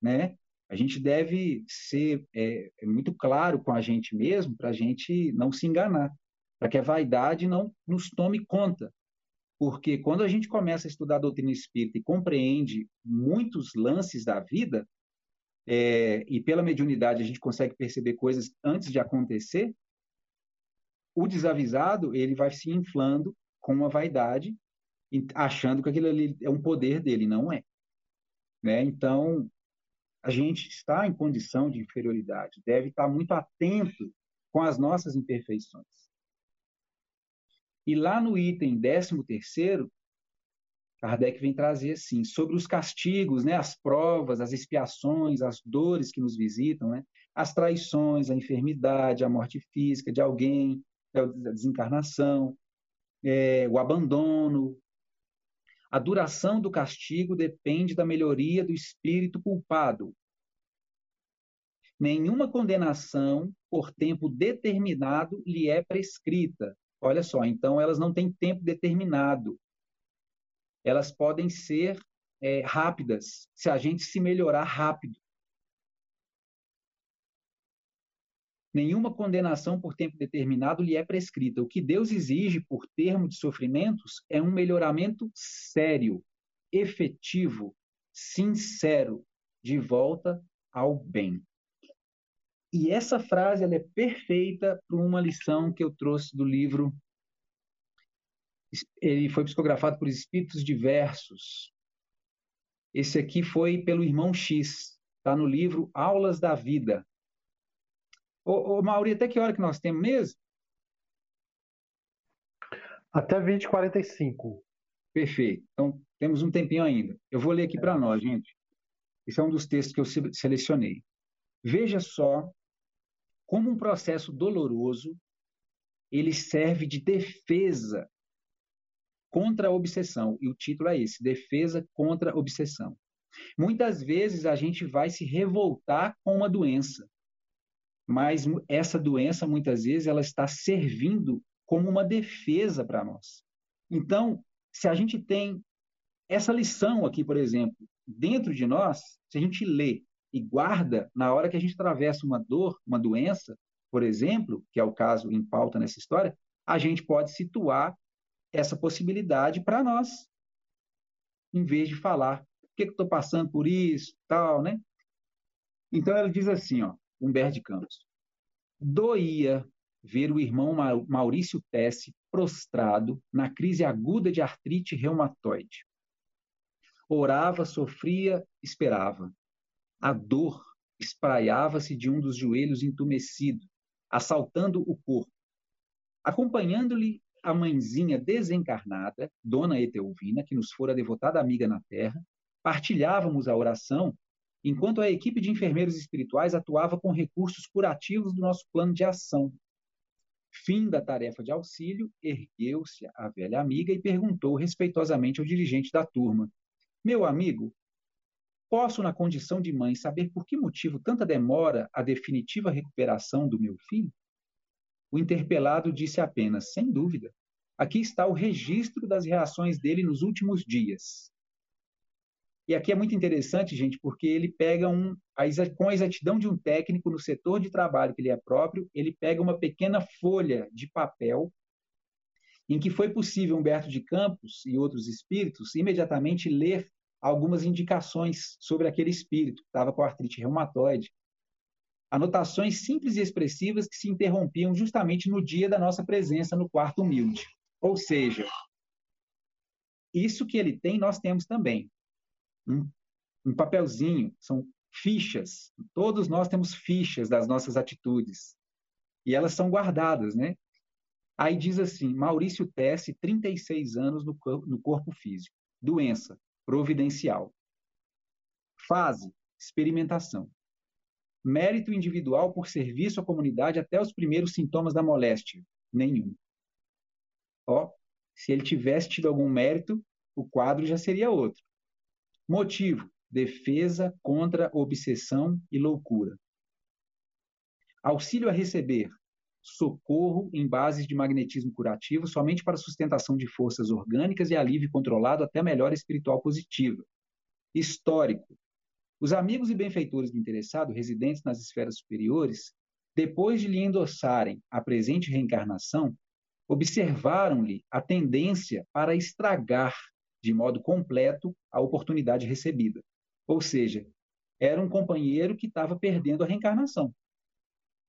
né? a gente deve ser é, é, muito claro com a gente mesmo para a gente não se enganar, para que a vaidade não nos tome conta. Porque quando a gente começa a estudar a doutrina espírita e compreende muitos lances da vida, é, e pela mediunidade a gente consegue perceber coisas antes de acontecer, o desavisado ele vai se inflando com uma vaidade, achando que aquilo ali é um poder dele, não é. Né? Então, a gente está em condição de inferioridade, deve estar muito atento com as nossas imperfeições. E lá no item 13 terceiro, Kardec vem trazer assim, sobre os castigos, né, as provas, as expiações, as dores que nos visitam, né, as traições, a enfermidade, a morte física de alguém, a desencarnação, é, o abandono, a duração do castigo depende da melhoria do espírito culpado. Nenhuma condenação por tempo determinado lhe é prescrita. Olha só, então elas não têm tempo determinado. Elas podem ser é, rápidas, se a gente se melhorar rápido. Nenhuma condenação por tempo determinado lhe é prescrita. O que Deus exige por termo de sofrimentos é um melhoramento sério, efetivo, sincero, de volta ao bem. E essa frase ela é perfeita para uma lição que eu trouxe do livro. Ele foi psicografado por espíritos diversos. Esse aqui foi pelo irmão X, está no livro Aulas da Vida, Ô, ô Mauri, até que hora que nós temos mesmo? Até 20h45. Perfeito. Então, temos um tempinho ainda. Eu vou ler aqui é. para nós, gente. Esse é um dos textos que eu selecionei. Veja só como um processo doloroso ele serve de defesa contra a obsessão. E o título é esse: Defesa contra a obsessão. Muitas vezes a gente vai se revoltar com uma doença mas essa doença muitas vezes ela está servindo como uma defesa para nós. Então, se a gente tem essa lição aqui, por exemplo, dentro de nós, se a gente lê e guarda na hora que a gente atravessa uma dor, uma doença, por exemplo, que é o caso em pauta nessa história, a gente pode situar essa possibilidade para nós, em vez de falar, por que, estou passando por isso, tal, né? Então ela diz assim, ó, Humberto de Campos, doía ver o irmão Maurício Tesse prostrado na crise aguda de artrite reumatoide. Orava, sofria, esperava. A dor espraiava-se de um dos joelhos entumecido, assaltando o corpo. Acompanhando-lhe a mãezinha desencarnada, Dona Etelvina, que nos fora devotada amiga na terra, partilhávamos a oração, enquanto a equipe de enfermeiros espirituais atuava com recursos curativos do nosso plano de ação. Fim da tarefa de auxílio, ergueu-se a velha amiga e perguntou respeitosamente ao dirigente da turma: Meu amigo, posso, na condição de mãe, saber por que motivo tanta demora a definitiva recuperação do meu filho? O interpelado disse apenas: Sem dúvida. Aqui está o registro das reações dele nos últimos dias. E aqui é muito interessante, gente, porque ele pega um, com a exatidão de um técnico no setor de trabalho que ele é próprio, ele pega uma pequena folha de papel em que foi possível Humberto de Campos e outros espíritos imediatamente ler algumas indicações sobre aquele espírito que estava com artrite reumatoide. Anotações simples e expressivas que se interrompiam justamente no dia da nossa presença no quarto humilde. Ou seja, isso que ele tem, nós temos também um, papelzinho, são fichas. Todos nós temos fichas das nossas atitudes. E elas são guardadas, né? Aí diz assim: Maurício Tesse, 36 anos no corpo físico. Doença, providencial. Fase, experimentação. Mérito individual por serviço à comunidade até os primeiros sintomas da moléstia. Nenhum. Ó, se ele tivesse tido algum mérito, o quadro já seria outro. Motivo: defesa contra obsessão e loucura. Auxílio a receber: socorro em bases de magnetismo curativo somente para sustentação de forças orgânicas e alívio controlado até melhora espiritual positiva. Histórico: os amigos e benfeitores do interessado, residentes nas esferas superiores, depois de lhe endossarem a presente reencarnação, observaram-lhe a tendência para estragar de modo completo a oportunidade recebida. Ou seja, era um companheiro que estava perdendo a reencarnação.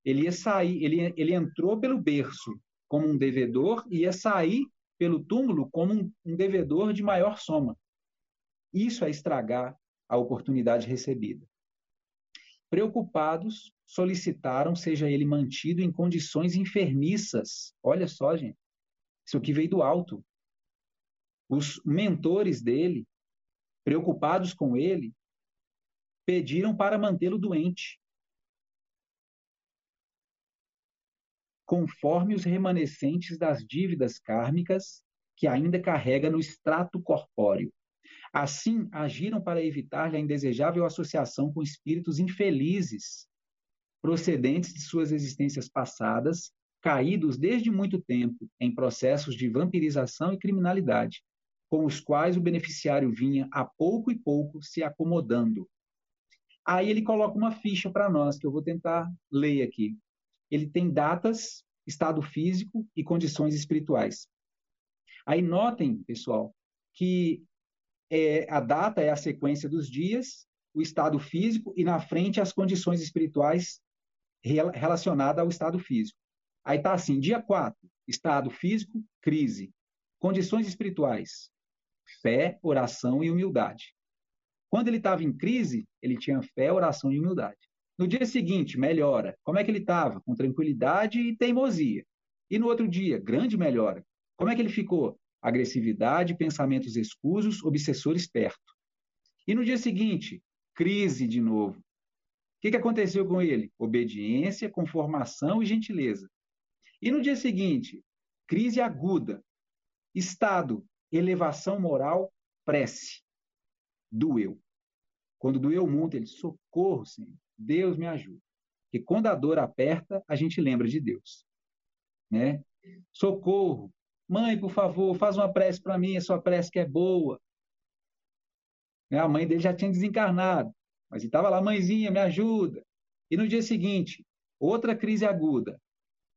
Ele ia sair, ele, ele entrou pelo berço como um devedor e ia sair pelo túmulo como um, um devedor de maior soma. Isso é estragar a oportunidade recebida. Preocupados, solicitaram seja ele mantido em condições enfermiças. Olha só, gente. Isso aqui veio do alto. Os mentores dele, preocupados com ele, pediram para mantê-lo doente. Conforme os remanescentes das dívidas kármicas que ainda carrega no extrato corpóreo. Assim, agiram para evitar-lhe a indesejável associação com espíritos infelizes, procedentes de suas existências passadas, caídos desde muito tempo em processos de vampirização e criminalidade, com os quais o beneficiário vinha a pouco e pouco se acomodando. Aí ele coloca uma ficha para nós, que eu vou tentar ler aqui. Ele tem datas, estado físico e condições espirituais. Aí notem, pessoal, que é, a data é a sequência dos dias, o estado físico e na frente as condições espirituais relacionadas ao estado físico. Aí está assim, dia 4, estado físico, crise. Condições espirituais, fé, oração e humildade. Quando ele estava em crise, ele tinha fé, oração e humildade. No dia seguinte, melhora. Como é que ele estava? Com tranquilidade e teimosia. E no outro dia, grande melhora. Como é que ele ficou? Agressividade, pensamentos escusos, obsessor esperto. E no dia seguinte, crise de novo. O que, que aconteceu com ele? Obediência, conformação e gentileza. E no dia seguinte, crise aguda. Estado elevação moral, prece. Doeu. Quando doeu muito, ele, socorro, Senhor, Deus me ajuda. Porque quando a dor aperta, a gente lembra de Deus. Né? Socorro. Mãe, por favor, faz uma prece para mim, a sua prece que é boa. Né? A mãe dele já tinha desencarnado, mas ele estava lá, mãezinha, me ajuda. E no dia seguinte, Outra crise aguda.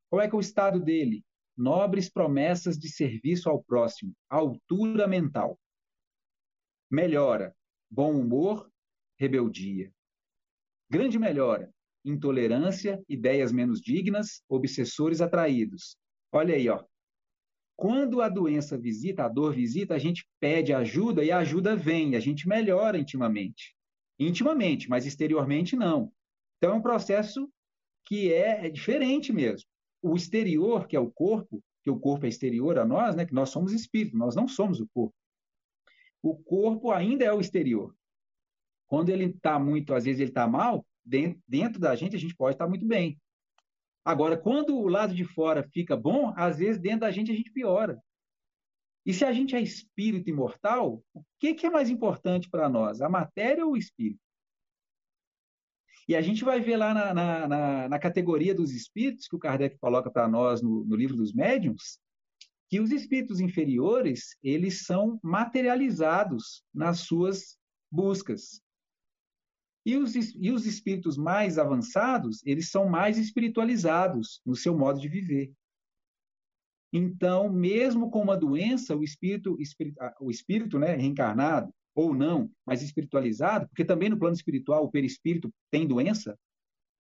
Qual é que é o estado dele? Nobres promessas de serviço ao próximo, altura mental. Melhora, bom humor, rebeldia. Grande melhora, intolerância, ideias menos dignas, obsessores atraídos. Olha aí, ó. Quando a doença visita, a dor visita, a gente pede ajuda e a ajuda vem, a gente melhora intimamente. Intimamente, mas exteriormente não. Então é um processo que é, é diferente mesmo. O exterior, que é o corpo, que o corpo é exterior a nós, né, que nós somos espírito, nós não somos o corpo. O corpo ainda é o exterior. Quando ele está muito, às vezes ele está mal, dentro, dentro da gente a gente pode estar tá muito bem. Agora, quando o lado de fora fica bom, às vezes dentro da gente a gente piora. E se a gente é espírito imortal, o que, que é mais importante para nós, a matéria ou o espírito? E a gente vai ver lá na, na, na, na categoria dos espíritos, que o Kardec coloca para nós no, no livro dos médiuns, que os espíritos inferiores, eles são materializados nas suas buscas. E os, e os espíritos mais avançados, eles são mais espiritualizados no seu modo de viver. Então, mesmo com uma doença, o espírito, o espírito né, reencarnado, ou não, mas espiritualizado, porque também no plano espiritual o perispírito tem doença,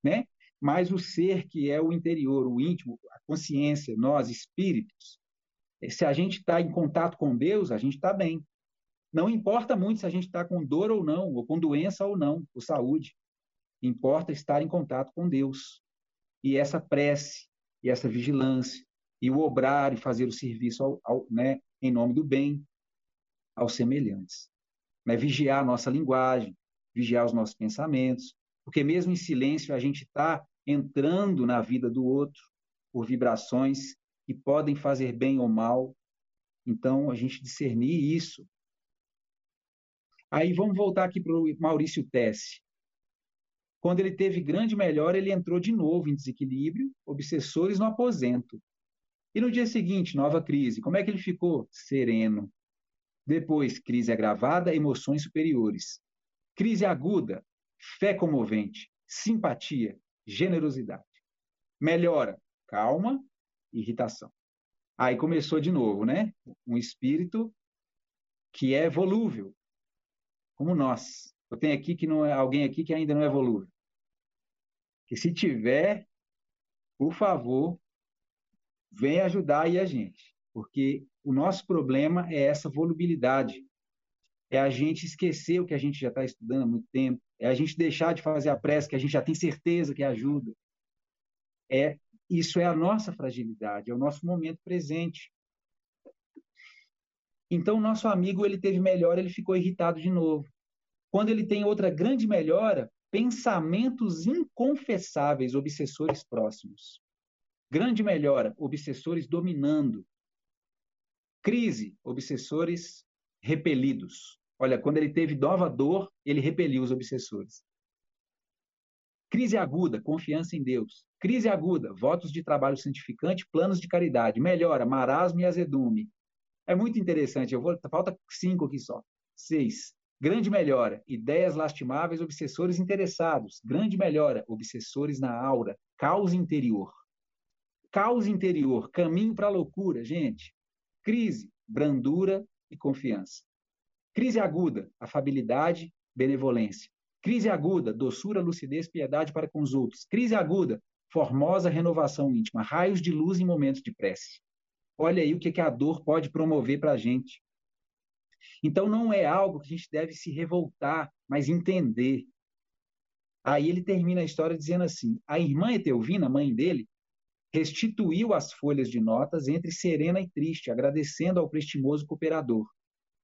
né? mas o ser que é o interior, o íntimo, a consciência, nós, espíritos, se a gente está em contato com Deus, a gente está bem. Não importa muito se a gente está com dor ou não, ou com doença ou não, ou saúde. Importa estar em contato com Deus. E essa prece, e essa vigilância, e o obrar e fazer o serviço ao, ao, né, em nome do bem aos semelhantes. Né? Vigiar a nossa linguagem, vigiar os nossos pensamentos, porque mesmo em silêncio a gente está entrando na vida do outro por vibrações que podem fazer bem ou mal. Então, a gente discernir isso Aí vamos voltar aqui para o Maurício Tessi. Quando ele teve grande melhora, ele entrou de novo em desequilíbrio, obsessores no aposento. E no dia seguinte, nova crise. Como é que ele ficou? Sereno. Depois, crise agravada, emoções superiores. Crise aguda, fé comovente, simpatia, generosidade. Melhora, calma, irritação. Aí começou de novo, né? Um espírito que é volúvel, como nós. Eu tenho aqui que não é alguém aqui que ainda não é volúvel. Que se tiver, por favor, venha ajudar aí a gente, porque o nosso problema é essa volubilidade. É a gente esquecer o que a gente já está estudando há muito tempo, é a gente deixar de fazer a prece que a gente já tem certeza que ajuda. É isso é a nossa fragilidade, é o nosso momento presente. Então, nosso amigo ele teve melhora, ele ficou irritado de novo. Quando ele tem outra grande melhora, pensamentos inconfessáveis, obsessores próximos. Grande melhora, obsessores dominando. Crise, obsessores repelidos. Olha, quando ele teve nova dor, ele repeliu os obsessores. Crise aguda, confiança em Deus. Crise aguda, votos de trabalho santificante, planos de caridade. Melhora, marasmo e azedume. É muito interessante. Eu vou, falta cinco aqui só. Seis. Grande melhora. Ideias lastimáveis, obsessores interessados. Grande melhora. Obsessores na aura. Caos interior. Caos interior. Caminho para a loucura, gente. Crise, brandura e confiança. Crise aguda, afabilidade, benevolência. Crise aguda, doçura, lucidez, piedade para com os outros. Crise aguda, formosa renovação íntima, raios de luz em momentos de prece. Olha aí o que, que a dor pode promover para a gente. Então, não é algo que a gente deve se revoltar, mas entender. Aí ele termina a história dizendo assim: a irmã Etelvina, mãe dele, restituiu as folhas de notas entre serena e triste, agradecendo ao prestimoso cooperador.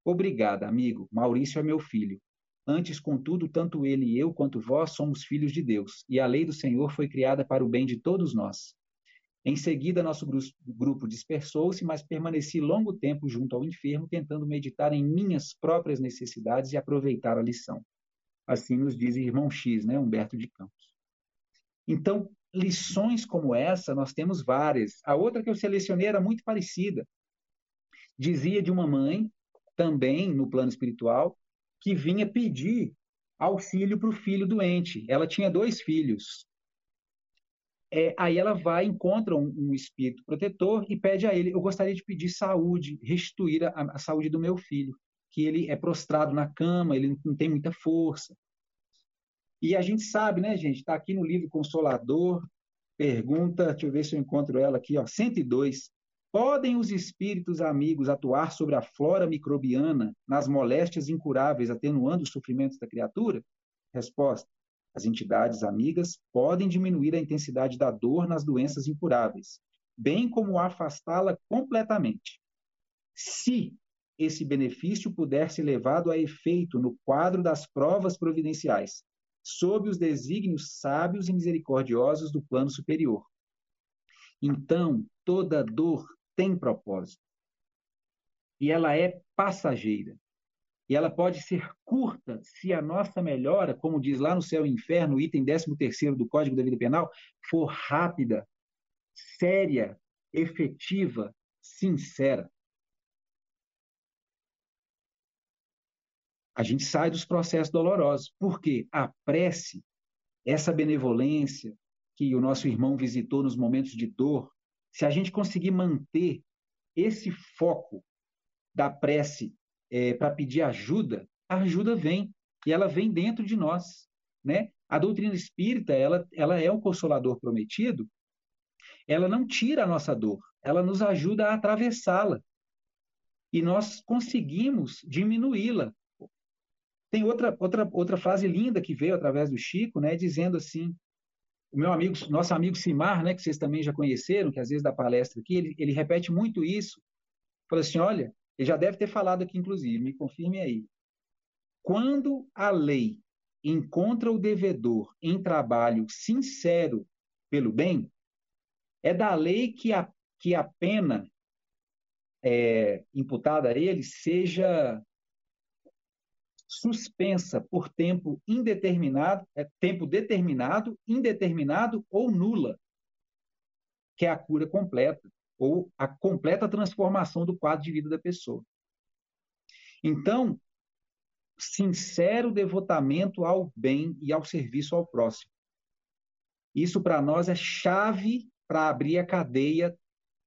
Obrigada, amigo. Maurício é meu filho. Antes, contudo, tanto ele e eu quanto vós somos filhos de Deus, e a lei do Senhor foi criada para o bem de todos nós. Em seguida, nosso grupo dispersou-se, mas permaneci longo tempo junto ao enfermo, tentando meditar em minhas próprias necessidades e aproveitar a lição. Assim nos diz irmão X, né, Humberto de Campos. Então, lições como essa, nós temos várias. A outra que eu selecionei era muito parecida. Dizia de uma mãe, também no plano espiritual, que vinha pedir auxílio para o filho doente. Ela tinha dois filhos, é, aí ela vai, encontra um, um, espírito protetor e pede a ele: Eu gostaria de pedir saúde, restituir a, a saúde do meu filho, que ele é prostrado na cama, ele não tem muita força. E a gente sabe, né, gente? Está aqui no livro Consolador, pergunta, deixa eu ver se eu encontro ela aqui, ó, 102. Podem os espíritos amigos atuar sobre a flora microbiana nas moléstias incuráveis, atenuando os sofrimentos da criatura? Resposta: as entidades amigas podem diminuir a intensidade da dor nas doenças incuráveis, bem como afastá-la completamente. Se esse benefício puder ser levado a efeito no quadro das provas providenciais, sob os desígnios sábios e misericordiosos do plano superior. Então, toda dor tem propósito. E ela é passageira. E ela pode ser curta se a nossa melhora, como diz lá no Céu e Inferno, item 13 do Código da Vida Penal, for rápida, séria, efetiva, sincera. A gente sai dos processos dolorosos, porque a prece, essa benevolência que o nosso irmão visitou nos momentos de dor, se a gente conseguir manter esse foco da prece é, para pedir ajuda, a ajuda vem e ela vem dentro de nós, né? A doutrina espírita, ela, ela é um consolador prometido. Ela não tira a nossa dor, ela nos ajuda a atravessá-la. E nós conseguimos diminuí-la. Tem outra, outra, outra frase linda que veio através do Chico, né, dizendo assim: o meu amigo, nosso amigo Simar, né, que vocês também já conheceram, que às vezes dá palestra aqui, ele, ele repete muito isso. Fala assim: olha, ele já deve ter falado aqui, inclusive, me confirme aí. Quando a lei encontra o devedor em trabalho sincero pelo bem, é da lei que a, que a pena é, imputada a ele seja suspensa por tempo indeterminado, é, tempo determinado, indeterminado ou nula, que é a cura completa ou a completa transformação do quadro de vida da pessoa. Então, sincero devotamento ao bem e ao serviço ao próximo. Isso para nós é chave para abrir a cadeia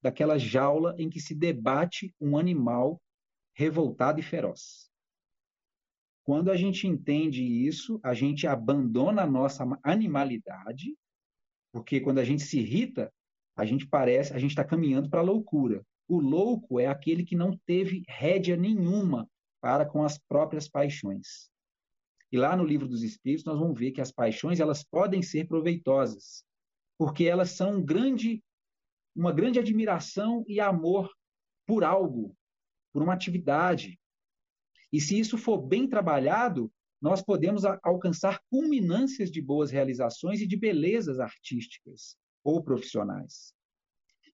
daquela jaula em que se debate um animal revoltado e feroz. Quando a gente entende isso, a gente abandona a nossa animalidade, porque quando a gente se irrita, a gente parece, a gente está caminhando para a loucura. O louco é aquele que não teve rédea nenhuma para com as próprias paixões. E lá no livro dos Espíritos nós vamos ver que as paixões elas podem ser proveitosas, porque elas são um grande, uma grande admiração e amor por algo, por uma atividade. E se isso for bem trabalhado, nós podemos alcançar culminâncias de boas realizações e de belezas artísticas ou profissionais.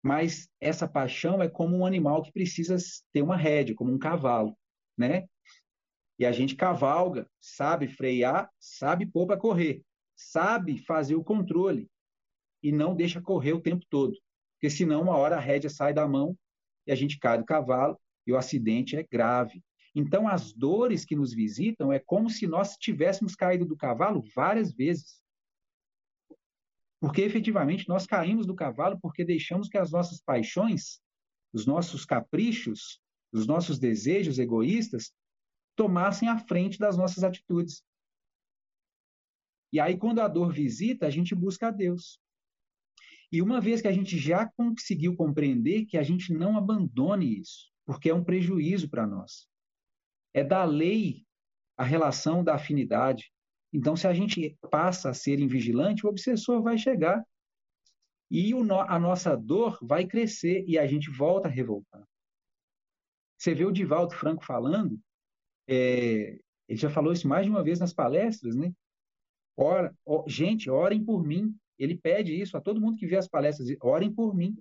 Mas essa paixão é como um animal que precisa ter uma rédea, como um cavalo, né? E a gente cavalga, sabe frear, sabe pôr para correr, sabe fazer o controle e não deixa correr o tempo todo, porque senão uma hora a rédea sai da mão e a gente cai do cavalo e o acidente é grave. Então as dores que nos visitam é como se nós tivéssemos caído do cavalo várias vezes. Porque efetivamente nós caímos do cavalo porque deixamos que as nossas paixões, os nossos caprichos, os nossos desejos egoístas tomassem a frente das nossas atitudes. E aí, quando a dor visita, a gente busca a Deus. E uma vez que a gente já conseguiu compreender que a gente não abandone isso, porque é um prejuízo para nós. É da lei a relação da afinidade. Então, se a gente passa a ser invigilante, o obsessor vai chegar e o, a nossa dor vai crescer e a gente volta a revoltar. Você vê o Divaldo Franco falando, é, ele já falou isso mais de uma vez nas palestras, né? Ora, gente, orem por mim. Ele pede isso a todo mundo que vê as palestras, orem por mim,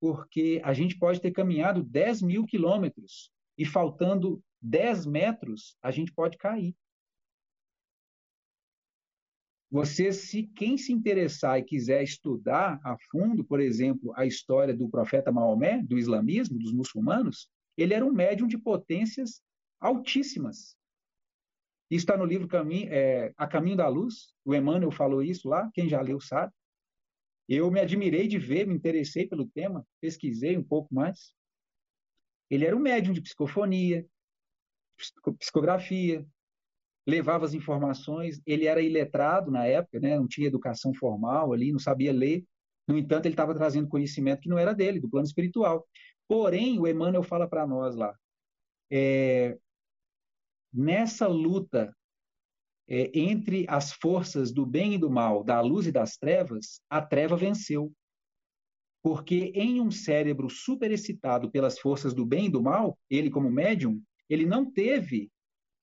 porque a gente pode ter caminhado 10 mil quilômetros e faltando 10 metros, a gente pode cair. Você, se quem se interessar e quiser estudar a fundo, por exemplo, a história do profeta Maomé, do islamismo, dos muçulmanos, ele era um médium de potências altíssimas. Isso está no livro Caminho, é, A Caminho da Luz, o Emmanuel falou isso lá, quem já leu sabe. Eu me admirei de ver, me interessei pelo tema, pesquisei um pouco mais. Ele era um médium de psicofonia, psicografia, levava as informações. Ele era iletrado na época, né? não tinha educação formal ali, não sabia ler. No entanto, ele estava trazendo conhecimento que não era dele, do plano espiritual. Porém, o Emmanuel fala para nós lá, é, nessa luta é, entre as forças do bem e do mal, da luz e das trevas, a treva venceu. Porque em um cérebro superexcitado pelas forças do bem e do mal, ele como médium, ele não teve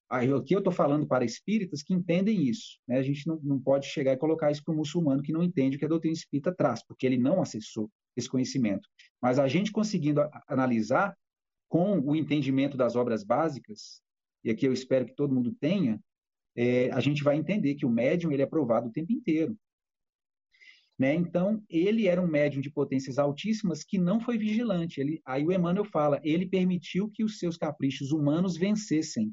Aqui eu estou falando para espíritas que entendem isso. Né? A gente não, não pode chegar e colocar isso para um muçulmano que não entende o que a doutrina espírita traz, porque ele não acessou esse conhecimento. Mas a gente conseguindo analisar com o entendimento das obras básicas, e aqui eu espero que todo mundo tenha, é, a gente vai entender que o médium ele é provado o tempo inteiro. Né? Então, ele era um médium de potências altíssimas que não foi vigilante. Ele, aí o Emmanuel fala, ele permitiu que os seus caprichos humanos vencessem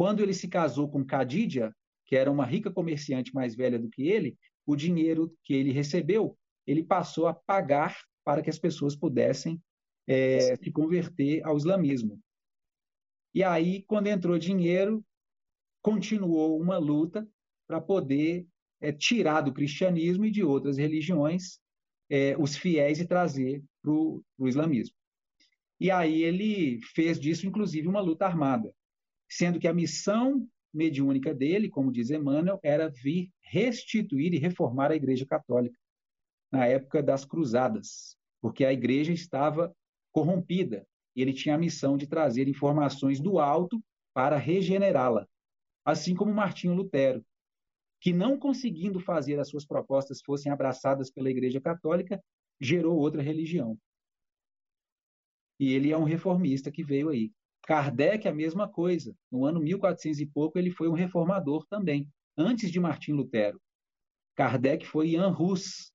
quando ele se casou com Cadidia, que era uma rica comerciante mais velha do que ele, o dinheiro que ele recebeu, ele passou a pagar para que as pessoas pudessem é, se converter ao islamismo. E aí, quando entrou dinheiro, continuou uma luta para poder é, tirar do cristianismo e de outras religiões é, os fiéis e trazer para o islamismo. E aí ele fez disso, inclusive, uma luta armada sendo que a missão mediúnica dele, como diz Emmanuel, era vir restituir e reformar a Igreja Católica na época das Cruzadas, porque a Igreja estava corrompida e ele tinha a missão de trazer informações do alto para regenerá-la, assim como Martinho Lutero, que não conseguindo fazer as suas propostas fossem abraçadas pela Igreja Católica, gerou outra religião. E ele é um reformista que veio aí. Kardec, a mesma coisa. No ano 1400 e pouco, ele foi um reformador também, antes de Martim Lutero. Kardec foi Jan Hus,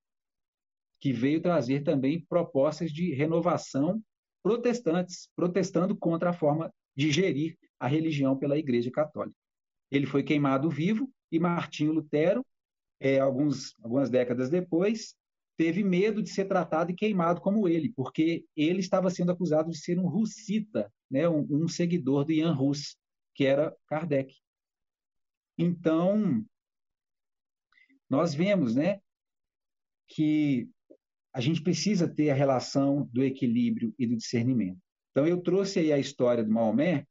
que veio trazer também propostas de renovação protestantes, protestando contra a forma de gerir a religião pela Igreja Católica. Ele foi queimado vivo e Martinho Lutero, é, alguns, algumas décadas depois, teve medo de ser tratado e queimado como ele, porque ele estava sendo acusado de ser um russita, né, um, um seguidor do Ian Rus, que era Kardec. Então, nós vemos né, que a gente precisa ter a relação do equilíbrio e do discernimento. Então, eu trouxe aí a história do Maomé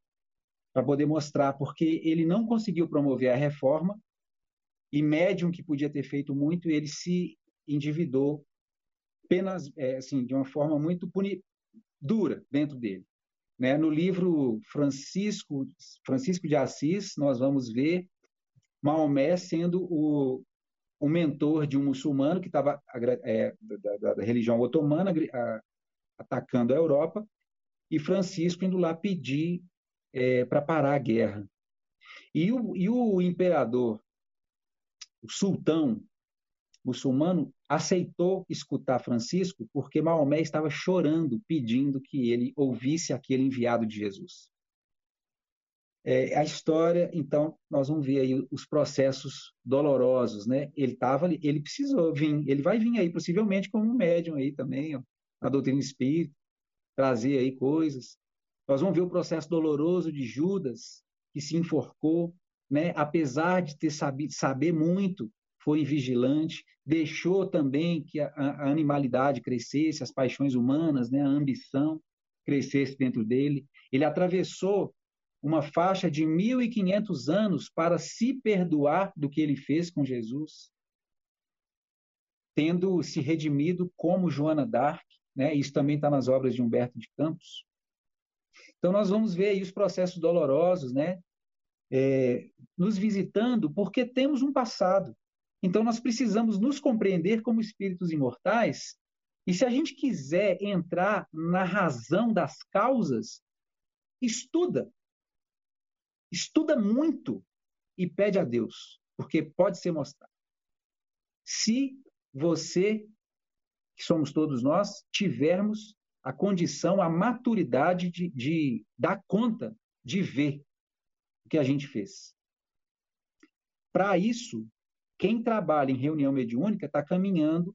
para poder mostrar porque ele não conseguiu promover a reforma e médium que podia ter feito muito, ele se endividou apenas é, assim de uma forma muito dura dentro dele. Né? No livro Francisco Francisco de Assis nós vamos ver Maomé sendo o, o mentor de um muçulmano que estava é, da, da, religião otomana a, atacando a Europa e Francisco indo lá pedir é, para parar a guerra. E o, e o imperador, o sultão muçulmano aceitou escutar Francisco porque Maomé estava chorando, pedindo que ele ouvisse aquele enviado de Jesus. É, a história, então, nós vamos ver aí os processos dolorosos, né? Ele estava ali, ele precisou vir, ele vai vir aí possivelmente como um médium aí também, ó, a doutrina espírita, trazer aí coisas. Nós vamos ver o processo doloroso de Judas, que se enforcou, né? Apesar de ter sabido saber muito, foi vigilante, deixou também que a, a animalidade crescesse, as paixões humanas, né, a ambição crescesse dentro dele. Ele atravessou uma faixa de 1.500 anos para se perdoar do que ele fez com Jesus, tendo se redimido como Joana d'Arc, né? Isso também está nas obras de Humberto de Campos. Então nós vamos ver aí os processos dolorosos, né? É, nos visitando, porque temos um passado. Então, nós precisamos nos compreender como espíritos imortais, e se a gente quiser entrar na razão das causas, estuda. Estuda muito e pede a Deus, porque pode ser mostrado. Se você, que somos todos nós, tivermos a condição, a maturidade de, de dar conta de ver o que a gente fez. Para isso, quem trabalha em reunião mediúnica está caminhando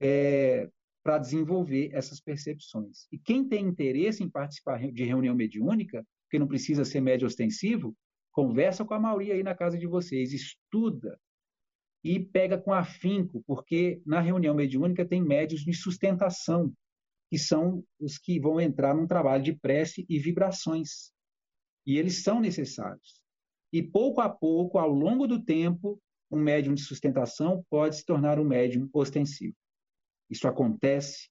é, para desenvolver essas percepções. E quem tem interesse em participar de reunião mediúnica, que não precisa ser médio ostensivo, conversa com a maioria aí na casa de vocês, estuda e pega com afinco, porque na reunião mediúnica tem médios de sustentação, que são os que vão entrar num trabalho de prece e vibrações. E eles são necessários. E pouco a pouco, ao longo do tempo, um médium de sustentação pode se tornar um médium ostensivo. Isso acontece.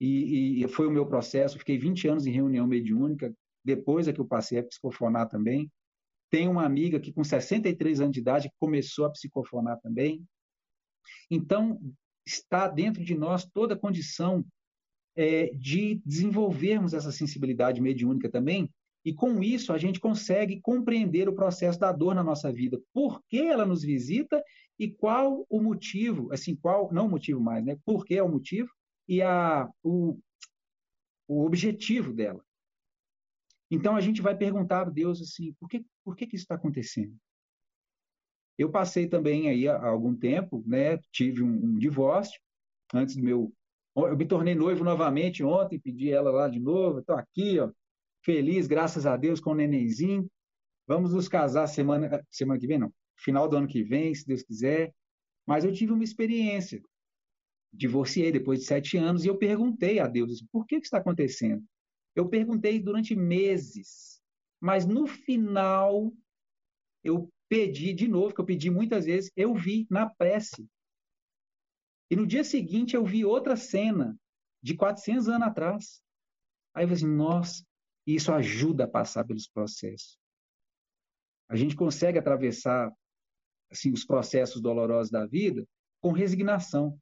E, e, foi o meu processo. Fiquei 20 anos em reunião mediúnica. Depois é que eu passei a psicofonar também. Tenho uma amiga que, com 63 anos de idade, começou a psicofonar também. Então, está dentro de nós toda a condição é, de desenvolvermos essa sensibilidade mediúnica também. E com isso, a gente consegue compreender o processo da dor na nossa vida. Por que ela nos visita e qual o motivo, assim, qual, não o motivo mais, né? Por que é o motivo e a, o, o objetivo dela. Então a gente vai perguntar a Deus assim, por que, por que, que isso está acontecendo? Eu passei também aí há algum tempo, né? Tive um, um divórcio antes do meu, eu me tornei noivo novamente ontem, pedi ela lá de novo, estou aqui, ó, feliz, graças a Deus, com o nenenzinho. Vamos nos casar semana, semana que vem, não, final do ano que vem, se Deus quiser. Mas eu tive uma experiência. Divorciei depois de sete anos e eu perguntei a Deus por que, que está acontecendo. Eu perguntei durante meses, mas no final eu pedi de novo, que eu pedi muitas vezes, eu vi na prece. E no dia seguinte eu vi outra cena de 400 anos atrás. Aí eu falei assim, nossa, isso ajuda a passar pelos processos. A gente consegue atravessar assim, os processos dolorosos da vida com resignação.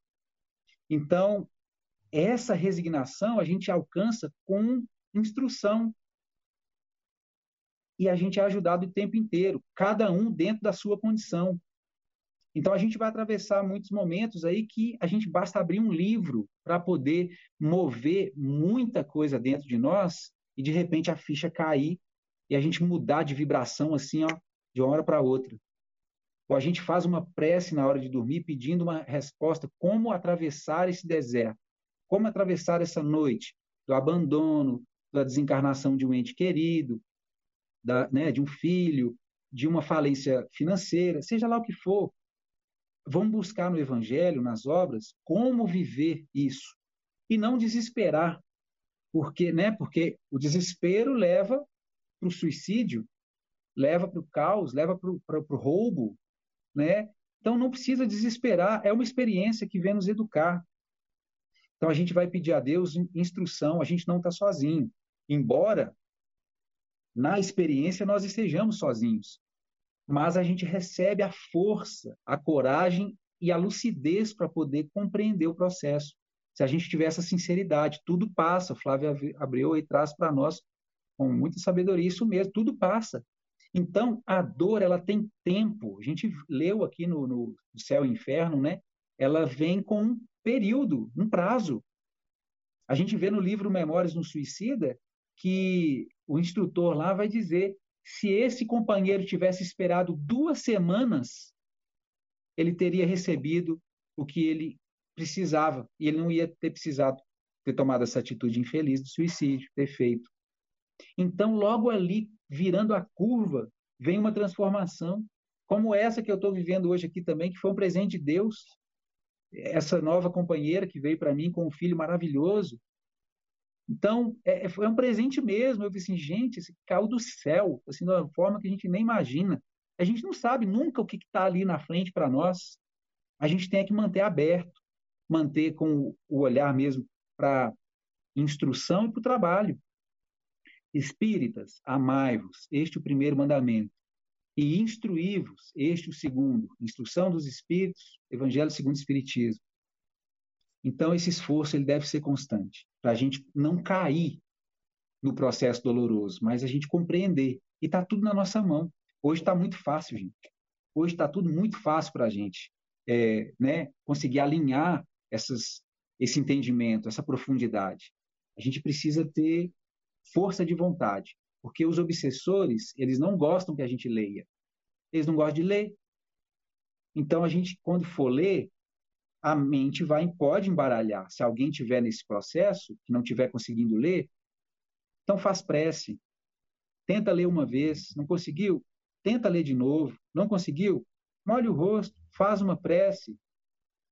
Então, essa resignação a gente alcança com instrução. E a gente é ajudado o tempo inteiro, cada um dentro da sua condição. Então a gente vai atravessar muitos momentos aí que a gente basta abrir um livro para poder mover muita coisa dentro de nós e de repente a ficha cair e a gente mudar de vibração assim, ó, de uma hora para outra. Ou a gente faz uma prece na hora de dormir pedindo uma resposta: como atravessar esse deserto? Como atravessar essa noite do abandono, da desencarnação de um ente querido, da, né, de um filho, de uma falência financeira, seja lá o que for. Vamos buscar no Evangelho, nas obras, como viver isso e não desesperar, porque, né, porque o desespero leva para o suicídio, leva para o caos, leva para o roubo, né? Então não precisa desesperar, é uma experiência que vem nos educar. Então a gente vai pedir a Deus instrução, a gente não está sozinho. Embora na experiência nós estejamos sozinhos, mas a gente recebe a força, a coragem e a lucidez para poder compreender o processo. Se a gente tiver essa sinceridade, tudo passa. Flávia Abreu aí traz para nós com muita sabedoria isso mesmo, tudo passa. Então, a dor, ela tem tempo. A gente leu aqui no, no Céu e Inferno, né? Ela vem com um período, um prazo. A gente vê no livro Memórias no Suicida que o instrutor lá vai dizer se esse companheiro tivesse esperado duas semanas, ele teria recebido o que ele precisava e ele não ia ter precisado ter tomado essa atitude infeliz do suicídio, ter feito. Então, logo ali, virando a curva, vem uma transformação, como essa que eu estou vivendo hoje aqui também, que foi um presente de Deus. Essa nova companheira que veio para mim com um filho maravilhoso. Então, é, é um presente mesmo. Eu disse assim, gente, esse caiu do céu, assim, de uma forma que a gente nem imagina. A gente não sabe nunca o que está ali na frente para nós. A gente tem que manter aberto, manter com o olhar mesmo para instrução e para o trabalho. Espíritas, amai-vos, este é o primeiro mandamento. E instruí-vos, este é o segundo. Instrução dos Espíritos, Evangelho segundo o Espiritismo. Então, esse esforço ele deve ser constante, para a gente não cair no processo doloroso, mas a gente compreender. E está tudo na nossa mão. Hoje está muito fácil, gente. Hoje está tudo muito fácil para a gente é, né, conseguir alinhar essas, esse entendimento, essa profundidade. A gente precisa ter força de vontade, porque os obsessores, eles não gostam que a gente leia. Eles não gostam de ler. Então, a gente, quando for ler, a mente vai pode embaralhar. Se alguém tiver nesse processo, que não tiver conseguindo ler, então faz prece. Tenta ler uma vez, não conseguiu? Tenta ler de novo. Não conseguiu? Molhe o rosto, faz uma prece.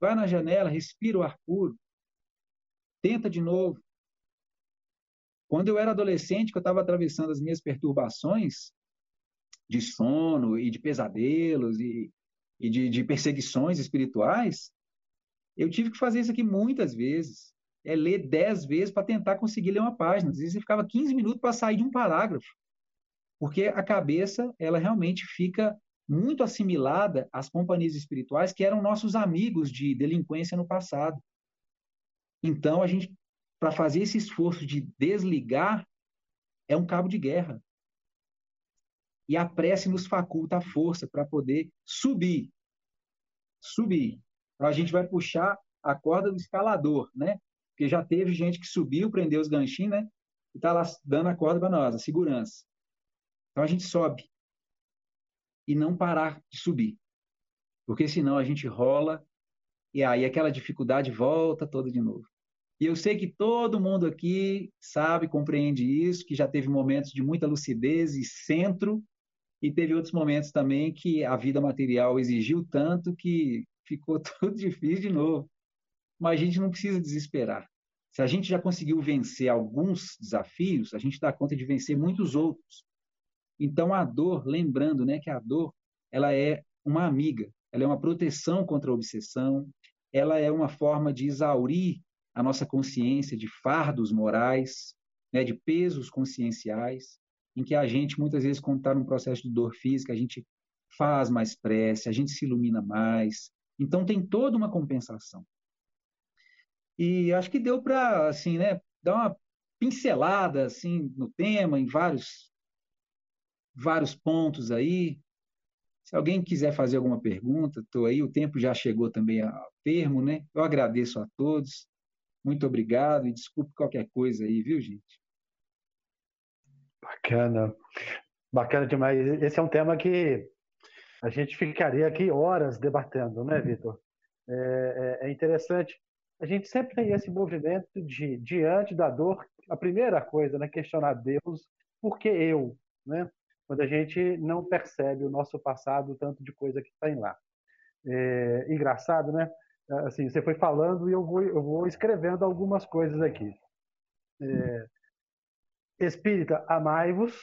Vai na janela, respira o ar puro. Tenta de novo. Quando eu era adolescente, que eu estava atravessando as minhas perturbações de sono e de pesadelos e, e de, de perseguições espirituais, eu tive que fazer isso aqui muitas vezes. É ler dez vezes para tentar conseguir ler uma página. Às vezes você ficava 15 minutos para sair de um parágrafo. Porque a cabeça, ela realmente fica muito assimilada às companhias espirituais que eram nossos amigos de delinquência no passado. Então, a gente, para fazer esse esforço de desligar, é um cabo de guerra. E a prece nos faculta a força para poder subir. Subir. Então a gente vai puxar a corda do escalador, né? Porque já teve gente que subiu, prendeu os ganchinhos, né? E está lá dando a corda para nós, a segurança. Então a gente sobe. E não parar de subir. Porque senão a gente rola e aí aquela dificuldade volta toda de novo. E eu sei que todo mundo aqui sabe, compreende isso, que já teve momentos de muita lucidez e centro, e teve outros momentos também que a vida material exigiu tanto que ficou tudo difícil de novo. Mas a gente não precisa desesperar. Se a gente já conseguiu vencer alguns desafios, a gente dá conta de vencer muitos outros. Então a dor, lembrando, né, que a dor, ela é uma amiga, ela é uma proteção contra a obsessão, ela é uma forma de exaurir a nossa consciência de fardos morais, né, de pesos conscienciais, em que a gente muitas vezes quando está num processo de dor física, a gente faz mais prece, a gente se ilumina mais, então tem toda uma compensação. E acho que deu para assim, né, dar uma pincelada assim no tema em vários vários pontos aí. Se alguém quiser fazer alguma pergunta, estou aí, o tempo já chegou também ao termo, né? Eu agradeço a todos. Muito obrigado e desculpe qualquer coisa aí, viu, gente? Bacana. Bacana demais. Esse é um tema que a gente ficaria aqui horas debatendo, né, Vitor? É, é, é, interessante. A gente sempre tem esse movimento de, diante da dor, a primeira coisa, né, questionar Deus, por que eu, né? Quando a gente não percebe o nosso passado, o tanto de coisa que tem lá. É, engraçado, né? Assim, você foi falando e eu vou, eu vou escrevendo algumas coisas aqui. É, Espírita, amai-vos,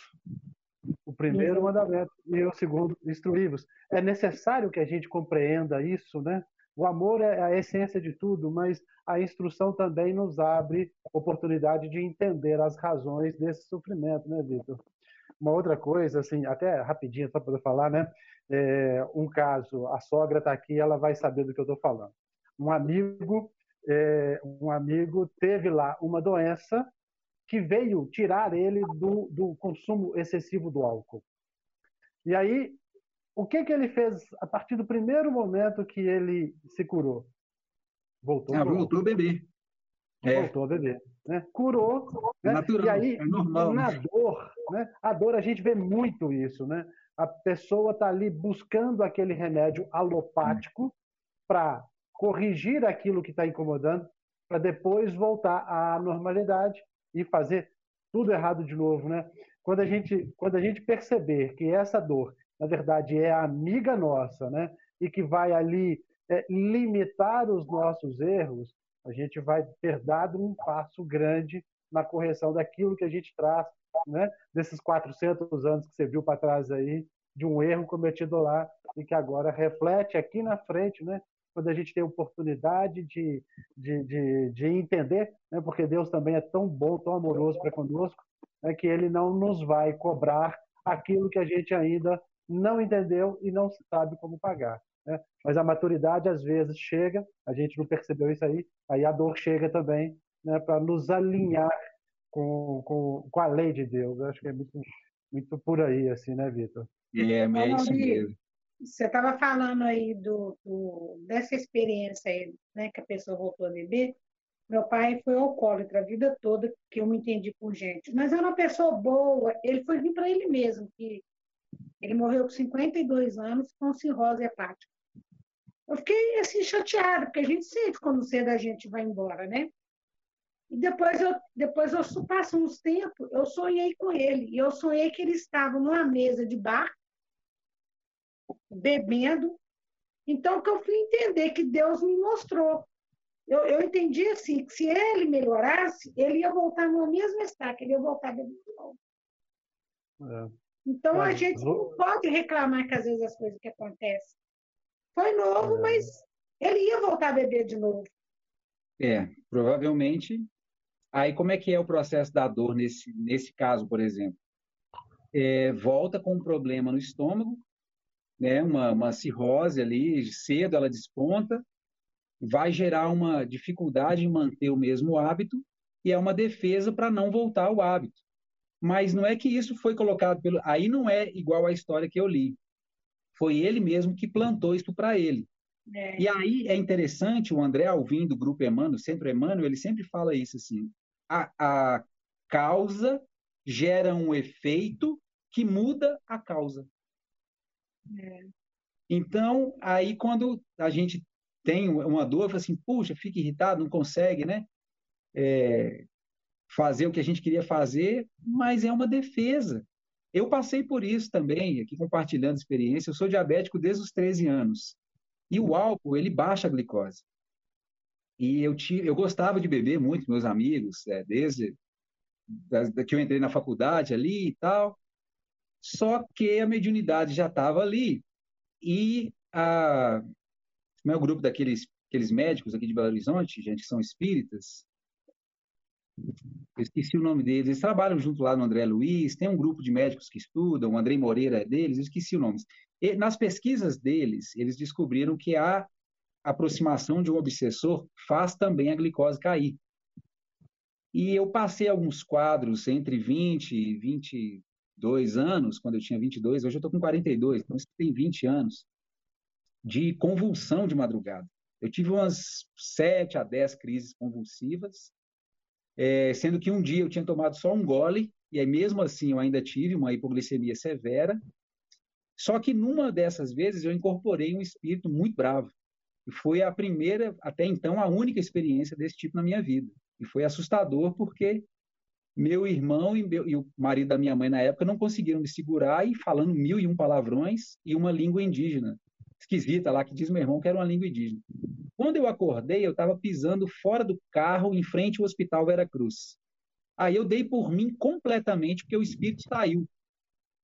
o primeiro mandamento e o segundo, instruí-vos. É necessário que a gente compreenda isso, né? O amor é a essência de tudo, mas a instrução também nos abre oportunidade de entender as razões desse sofrimento, né, Vitor? Uma outra coisa, assim, até rapidinho, só para falar, né? É, um caso, a sogra está aqui, ela vai saber do que eu estou falando. Um amigo, é, um amigo teve lá uma doença que veio tirar ele do, do consumo excessivo do álcool. E aí, o que, que ele fez a partir do primeiro momento que ele se curou? Voltou, ah, voltou a beber. É. Voltou a beber. Né? Curou. Né? Natural, e aí, é normal. Na dor, né? a dor, a gente vê muito isso. Né? A pessoa está ali buscando aquele remédio alopático para corrigir aquilo que está incomodando, para depois voltar à normalidade e fazer tudo errado de novo, né? Quando a gente, quando a gente perceber que essa dor, na verdade, é amiga nossa, né? E que vai ali é, limitar os nossos erros, a gente vai ter dado um passo grande na correção daquilo que a gente traz, né? Desses 400 anos que você viu para trás aí, de um erro cometido lá e que agora reflete aqui na frente, né? quando a gente tem oportunidade de, de, de, de entender, né? porque Deus também é tão bom, tão amoroso para conosco, né? que Ele não nos vai cobrar aquilo que a gente ainda não entendeu e não sabe como pagar. Né? Mas a maturidade às vezes chega, a gente não percebeu isso aí, aí a dor chega também né? para nos alinhar com, com, com a lei de Deus. Eu acho que é muito, muito por aí, assim, né, Vitor? É, é isso mesmo. Você estava falando aí do, do, dessa experiência aí, né, que a pessoa voltou a beber. Meu pai foi alcoólatra a vida toda, que eu me entendi com gente. Mas era uma pessoa boa. Ele foi vir para ele mesmo, que ele morreu com 52 anos com cirrose hepática. Eu fiquei assim chateada, porque a gente sente quando cedo a gente vai embora, né? E depois eu, depois eu passo uns tempos, eu sonhei com ele. E eu sonhei que ele estava numa mesa de bar, bebendo. Então, que eu fui entender que Deus me mostrou. Eu, eu entendi assim, que se ele melhorasse, ele ia voltar no mesmo estaca, ele ia voltar bebendo de novo. É. Então, a gente não pode reclamar que às vezes as coisas que acontecem. Foi novo, mas ele ia voltar a beber de novo. É, provavelmente Aí, como é que é o processo da dor nesse, nesse caso, por exemplo? É, volta com um problema no estômago, né, uma, uma cirrose ali, cedo ela desponta, vai gerar uma dificuldade em manter o mesmo hábito e é uma defesa para não voltar ao hábito. Mas não é que isso foi colocado pelo. Aí não é igual à história que eu li. Foi ele mesmo que plantou isso para ele. É. E aí é interessante, o André Alvim, do Grupo Emmanuel, Centro Emmanuel, ele sempre fala isso assim, a, a causa gera um efeito que muda a causa. É. Então, aí quando a gente tem uma dor, fala assim, puxa, fica irritado, não consegue, né? É, fazer o que a gente queria fazer, mas é uma defesa. Eu passei por isso também, aqui compartilhando experiência. Eu sou diabético desde os 13 anos. E o álcool, ele baixa a glicose. E eu, tive, eu gostava de beber muito, meus amigos, é, desde que eu entrei na faculdade ali e tal. Só que a mediunidade já estava ali. E a, meu é grupo daqueles aqueles médicos aqui de Belo Horizonte, gente que são espíritas, eu esqueci o nome deles, eles trabalham junto lá no André Luiz, tem um grupo de médicos que estudam, o André Moreira é deles, eu esqueci o nome. E, nas pesquisas deles, eles descobriram que há aproximação de um obsessor faz também a glicose cair. E eu passei alguns quadros entre 20 e 22 anos, quando eu tinha 22, hoje eu estou com 42, então isso tem 20 anos, de convulsão de madrugada. Eu tive umas 7 a 10 crises convulsivas, é, sendo que um dia eu tinha tomado só um gole, e aí mesmo assim eu ainda tive uma hipoglicemia severa, só que numa dessas vezes eu incorporei um espírito muito bravo. E foi a primeira, até então, a única experiência desse tipo na minha vida. E foi assustador porque meu irmão e, meu, e, o marido da minha mãe na época não conseguiram me segurar e falando mil e um palavrões e uma língua indígena esquisita lá que diz meu irmão que era uma língua indígena. Quando eu acordei, eu estava pisando fora do carro em frente ao Hospital Vera Cruz. Aí eu dei por mim completamente porque o espírito saiu.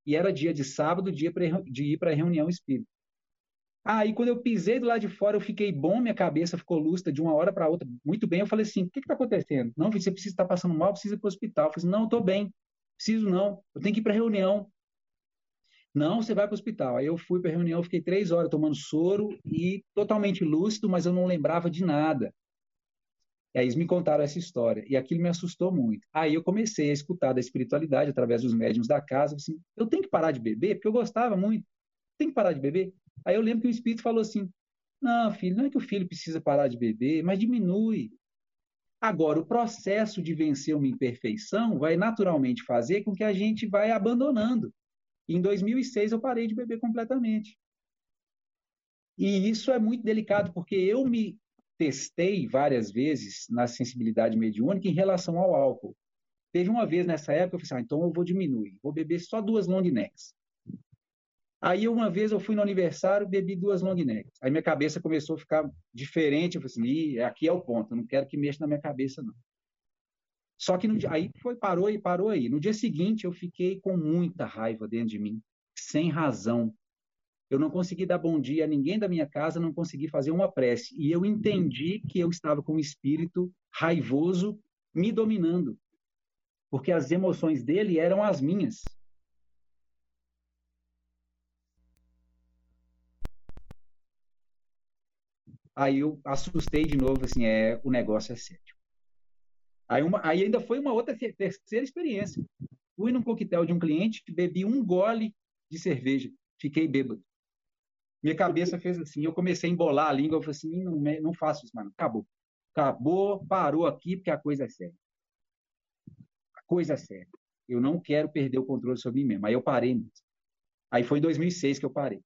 E era dia de sábado, dia de ir para a reunião espírita. Aí, quando eu pisei do lado de fora, eu fiquei bom, minha cabeça ficou lúcida de uma hora para outra, muito bem. Eu falei assim: o que está acontecendo? Não, você precisa estar passando mal, precisa ir para o hospital. Eu falei assim: não, estou bem, preciso não, eu tenho que ir para a reunião. Não, você vai para o hospital. Aí eu fui para a reunião, fiquei três horas tomando soro e totalmente lúcido, mas eu não lembrava de nada. E aí eles me contaram essa história e aquilo me assustou muito. Aí eu comecei a escutar da espiritualidade através dos médiums da casa, assim, eu tenho que parar de beber porque eu gostava muito. Tem que parar de beber? Aí eu lembro que o Espírito falou assim: não, filho, não é que o filho precisa parar de beber, mas diminui. Agora, o processo de vencer uma imperfeição vai naturalmente fazer com que a gente vai abandonando. Em 2006 eu parei de beber completamente. E isso é muito delicado porque eu me testei várias vezes na sensibilidade mediúnica em relação ao álcool. Teve uma vez nessa época eu falei assim, ah, então eu vou diminuir, vou beber só duas long necks. Aí uma vez eu fui no aniversário, bebi duas long necks. Aí minha cabeça começou a ficar diferente. Eu falei assim, aqui é o ponto, eu não quero que mexa na minha cabeça, não. Só que no, aí foi, parou e parou aí. No dia seguinte eu fiquei com muita raiva dentro de mim, sem razão. Eu não consegui dar bom dia a ninguém da minha casa, não consegui fazer uma prece. E eu entendi que eu estava com um espírito raivoso me dominando. Porque as emoções dele eram as minhas. Aí eu assustei de novo, assim, é, o negócio é sério. Aí, uma, aí ainda foi uma outra terceira experiência. Fui num coquetel de um cliente, bebi um gole de cerveja, fiquei bêbado. Minha cabeça fez assim, eu comecei a embolar a língua, eu falei assim, não, não faço isso, mano, acabou. Acabou, parou aqui, porque a coisa é séria. A coisa é séria. Eu não quero perder o controle sobre mim mesmo. Aí eu parei mesmo. Aí foi em 2006 que eu parei.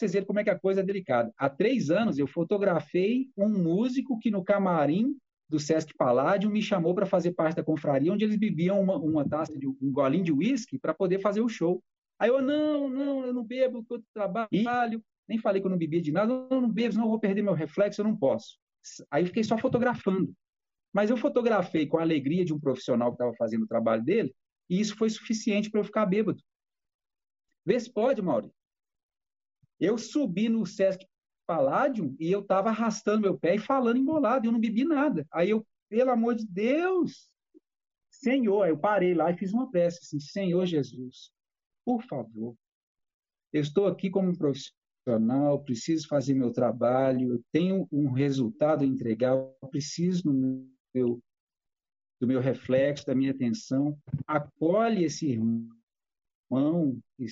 Vocês verem como é que a coisa é delicada. Há três anos eu fotografei um músico que no camarim do Sesc Palladium me chamou para fazer parte da confraria, onde eles bebiam uma, uma taça de um golinho de uísque para poder fazer o show. Aí eu, não, não, eu não bebo, eu trabalho, nem falei que eu não bebia de nada, eu não bebo, senão eu vou perder meu reflexo, eu não posso. Aí fiquei só fotografando. Mas eu fotografei com a alegria de um profissional que estava fazendo o trabalho dele, e isso foi suficiente para eu ficar bêbado. Vê se pode, Mauri. Eu subi no Sesc Palladium e eu estava arrastando meu pé e falando embolado, eu não bebi nada. Aí eu, pelo amor de Deus, Senhor, eu parei lá e fiz uma prece assim, Senhor Jesus, por favor, eu estou aqui como um profissional, preciso fazer meu trabalho, eu tenho um resultado a entregar, eu preciso do meu, do meu reflexo, da minha atenção, acolhe esse irmão que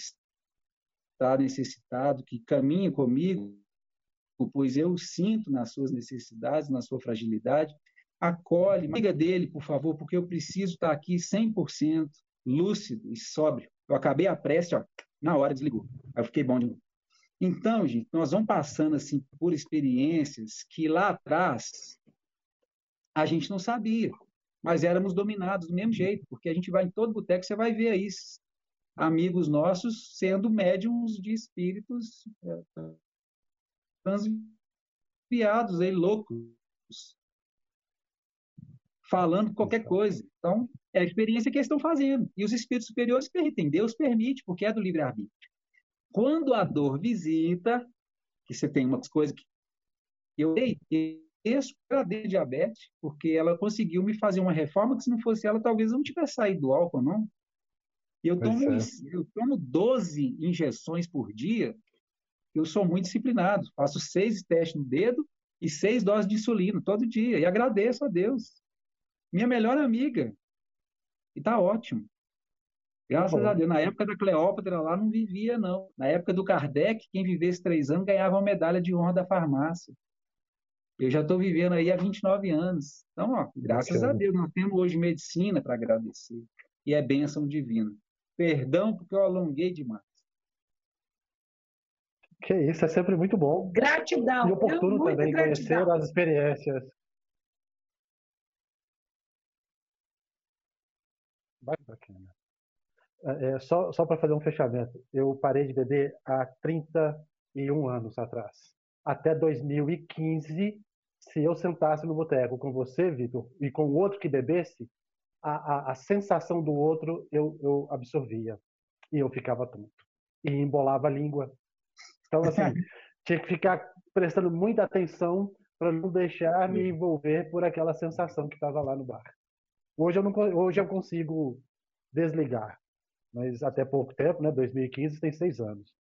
está necessitado, que caminha comigo, pois eu sinto nas suas necessidades, na sua fragilidade. Acolhe, liga dele, por favor, porque eu preciso estar aqui 100% lúcido e sóbrio. Eu acabei a prece, ó, na hora desligou. Aí eu fiquei bom de novo. Então, gente, nós vamos passando assim por experiências que lá atrás a gente não sabia, mas éramos dominados do mesmo jeito, porque a gente vai em todo boteco, você vai ver aí amigos nossos sendo médiums de espíritos é, transviados aí, loucos, falando qualquer coisa. Então, é a experiência que eles estão fazendo. E os espíritos superiores permitem, Deus permite, porque é do livre-arbítrio. Quando a dor visita, que você tem umas coisas que eu dei isso para de diabetes, porque ela conseguiu me fazer uma reforma que se não fosse ela, talvez eu não tivesse saído do álcool, não. Eu tomo, é. eu tomo 12 injeções por dia, eu sou muito disciplinado. Faço seis testes no dedo e seis doses de insulina todo dia. E agradeço a Deus. Minha melhor amiga. E tá ótimo. Graças a Deus. Na época da Cleópatra lá não vivia, não. Na época do Kardec, quem vivesse três anos ganhava uma medalha de honra da farmácia. Eu já estou vivendo aí há 29 anos. Então, ó, graças a Deus, nós temos hoje medicina para agradecer. E é bênção divina. Perdão porque eu alonguei demais. Que isso, é sempre muito bom. Gratidão. E oportuno também gratidão. conhecer as experiências. Bacana. É, é, só só para fazer um fechamento, eu parei de beber há 31 anos atrás. Até 2015, se eu sentasse no boteco com você, Vitor, e com o outro que bebesse, a, a, a sensação do outro eu, eu absorvia. E eu ficava tonto. E embolava a língua. Então, assim, tinha que ficar prestando muita atenção para não deixar me envolver por aquela sensação que estava lá no bar. Hoje eu, não, hoje eu consigo desligar, mas até pouco tempo, né? 2015 tem seis anos.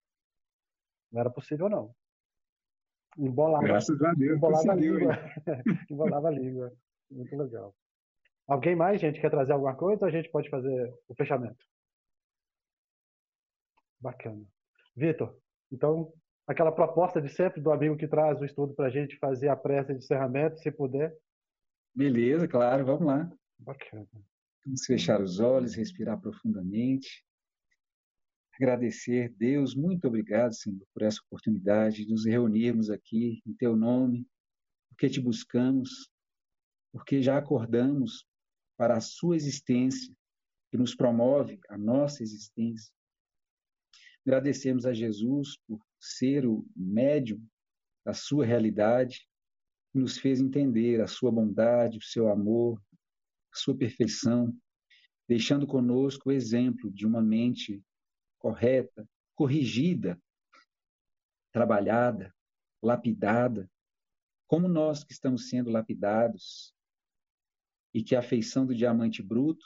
Não era possível, não. Embolava, Graças a Deus. Embolava a língua. embolava a língua. Muito legal. Alguém mais, gente, quer trazer alguma coisa ou a gente pode fazer o fechamento? Bacana. Vitor, então, aquela proposta de sempre do amigo que traz o estudo para a gente fazer a prece de encerramento, se puder. Beleza, claro, vamos lá. Bacana. Vamos fechar os olhos, respirar profundamente. Agradecer, Deus, muito obrigado, Senhor, por essa oportunidade de nos reunirmos aqui em Teu nome, porque te buscamos, porque já acordamos para a Sua existência, que nos promove a nossa existência. Agradecemos a Jesus por ser o médium da sua realidade, que nos fez entender a sua bondade, o seu amor, a sua perfeição, deixando conosco o exemplo de uma mente correta, corrigida, trabalhada, lapidada, como nós que estamos sendo lapidados, e que a feição do diamante bruto,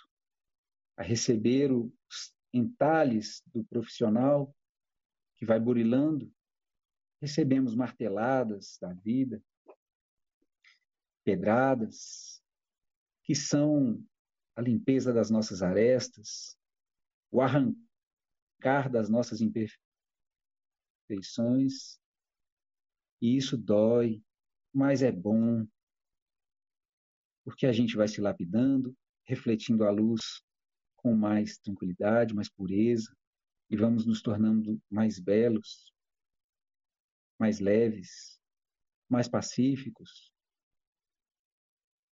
a receber os entalhes do profissional que vai burilando, recebemos marteladas da vida, pedradas, que são a limpeza das nossas arestas, o arrancar das nossas imperfeições, e isso dói, mas é bom, porque a gente vai se lapidando, refletindo a luz com mais tranquilidade, mais pureza, e vamos nos tornando mais belos. mais leves, mais pacíficos,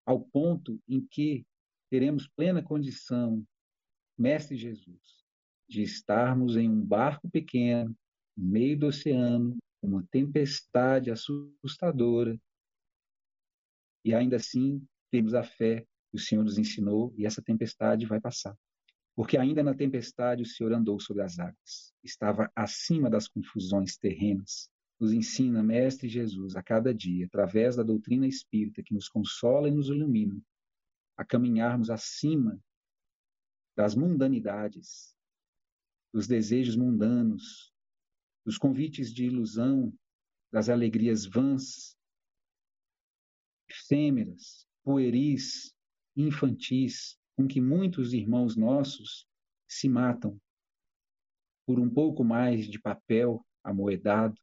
ao ponto em que teremos plena condição, Mestre Jesus, de estarmos em um barco pequeno, no meio do oceano, uma tempestade assustadora, e ainda assim temos a fé que o Senhor nos ensinou e essa tempestade vai passar. Porque ainda na tempestade o Senhor andou sobre as águas, estava acima das confusões terrenas. Nos ensina, Mestre Jesus, a cada dia, através da doutrina espírita que nos consola e nos ilumina, a caminharmos acima das mundanidades, dos desejos mundanos, dos convites de ilusão, das alegrias vãs, efêmeras, pueris, infantis, com que muitos irmãos nossos se matam por um pouco mais de papel amoedado,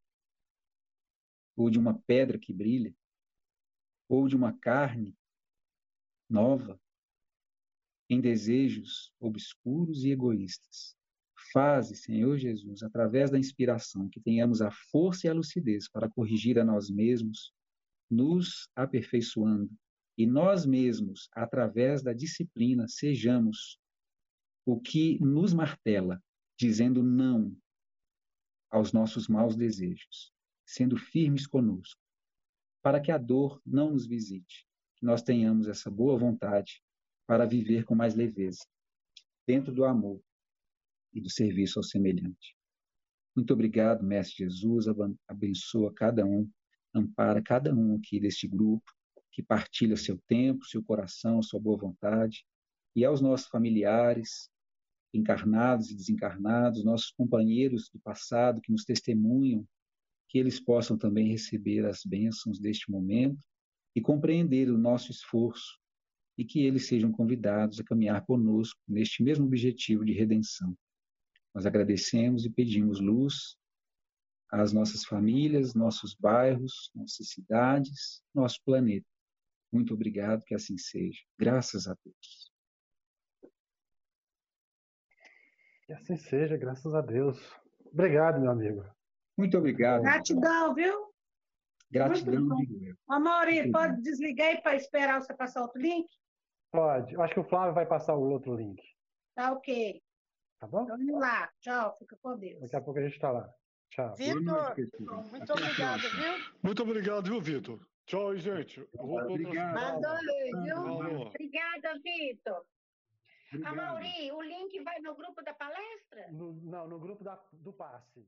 ou de uma pedra que brilha, ou de uma carne nova, em desejos obscuros e egoístas. Faze, Senhor Jesus, através da inspiração, que tenhamos a força e a lucidez para corrigir a nós mesmos, nos aperfeiçoando, e nós mesmos, através da disciplina, sejamos o que nos martela, dizendo não aos nossos maus desejos, sendo firmes conosco, para que a dor não nos visite, que nós tenhamos essa boa vontade para viver com mais leveza, dentro do amor e do serviço ao semelhante. Muito obrigado, Mestre Jesus, abençoa cada um, ampara cada um aqui deste grupo, que partilha seu tempo, seu coração, sua boa vontade, e aos nossos familiares, encarnados e desencarnados, nossos companheiros do passado que nos testemunham, que eles possam também receber as bênçãos deste momento e compreender o nosso esforço e que eles sejam convidados a caminhar conosco neste mesmo objetivo de redenção. Nós agradecemos e pedimos luz às nossas famílias, nossos bairros, nossas cidades, nosso planeta. Muito obrigado, que assim seja. Graças a Deus. Que assim seja, graças a Deus. Obrigado, meu amigo. Muito obrigado. Gratidão, viu? Gratidão, digo eu. Amaury, pode desligar aí para esperar você passar outro link? Pode. Eu acho que o Flávio vai passar o outro link. Tá ok. Tá bom? Vamos lá. Tchau. Fica com Deus. Daqui a pouco a gente está lá. Tchau. Vitor, muito obrigado, viu? Muito obrigado, viu, Vitor? Tchau, gente. Eu vou Obrigado. Adorei, viu? Obrigada, Vitor. A Mauri, o link vai no grupo da palestra? No, não, no grupo da, do passe.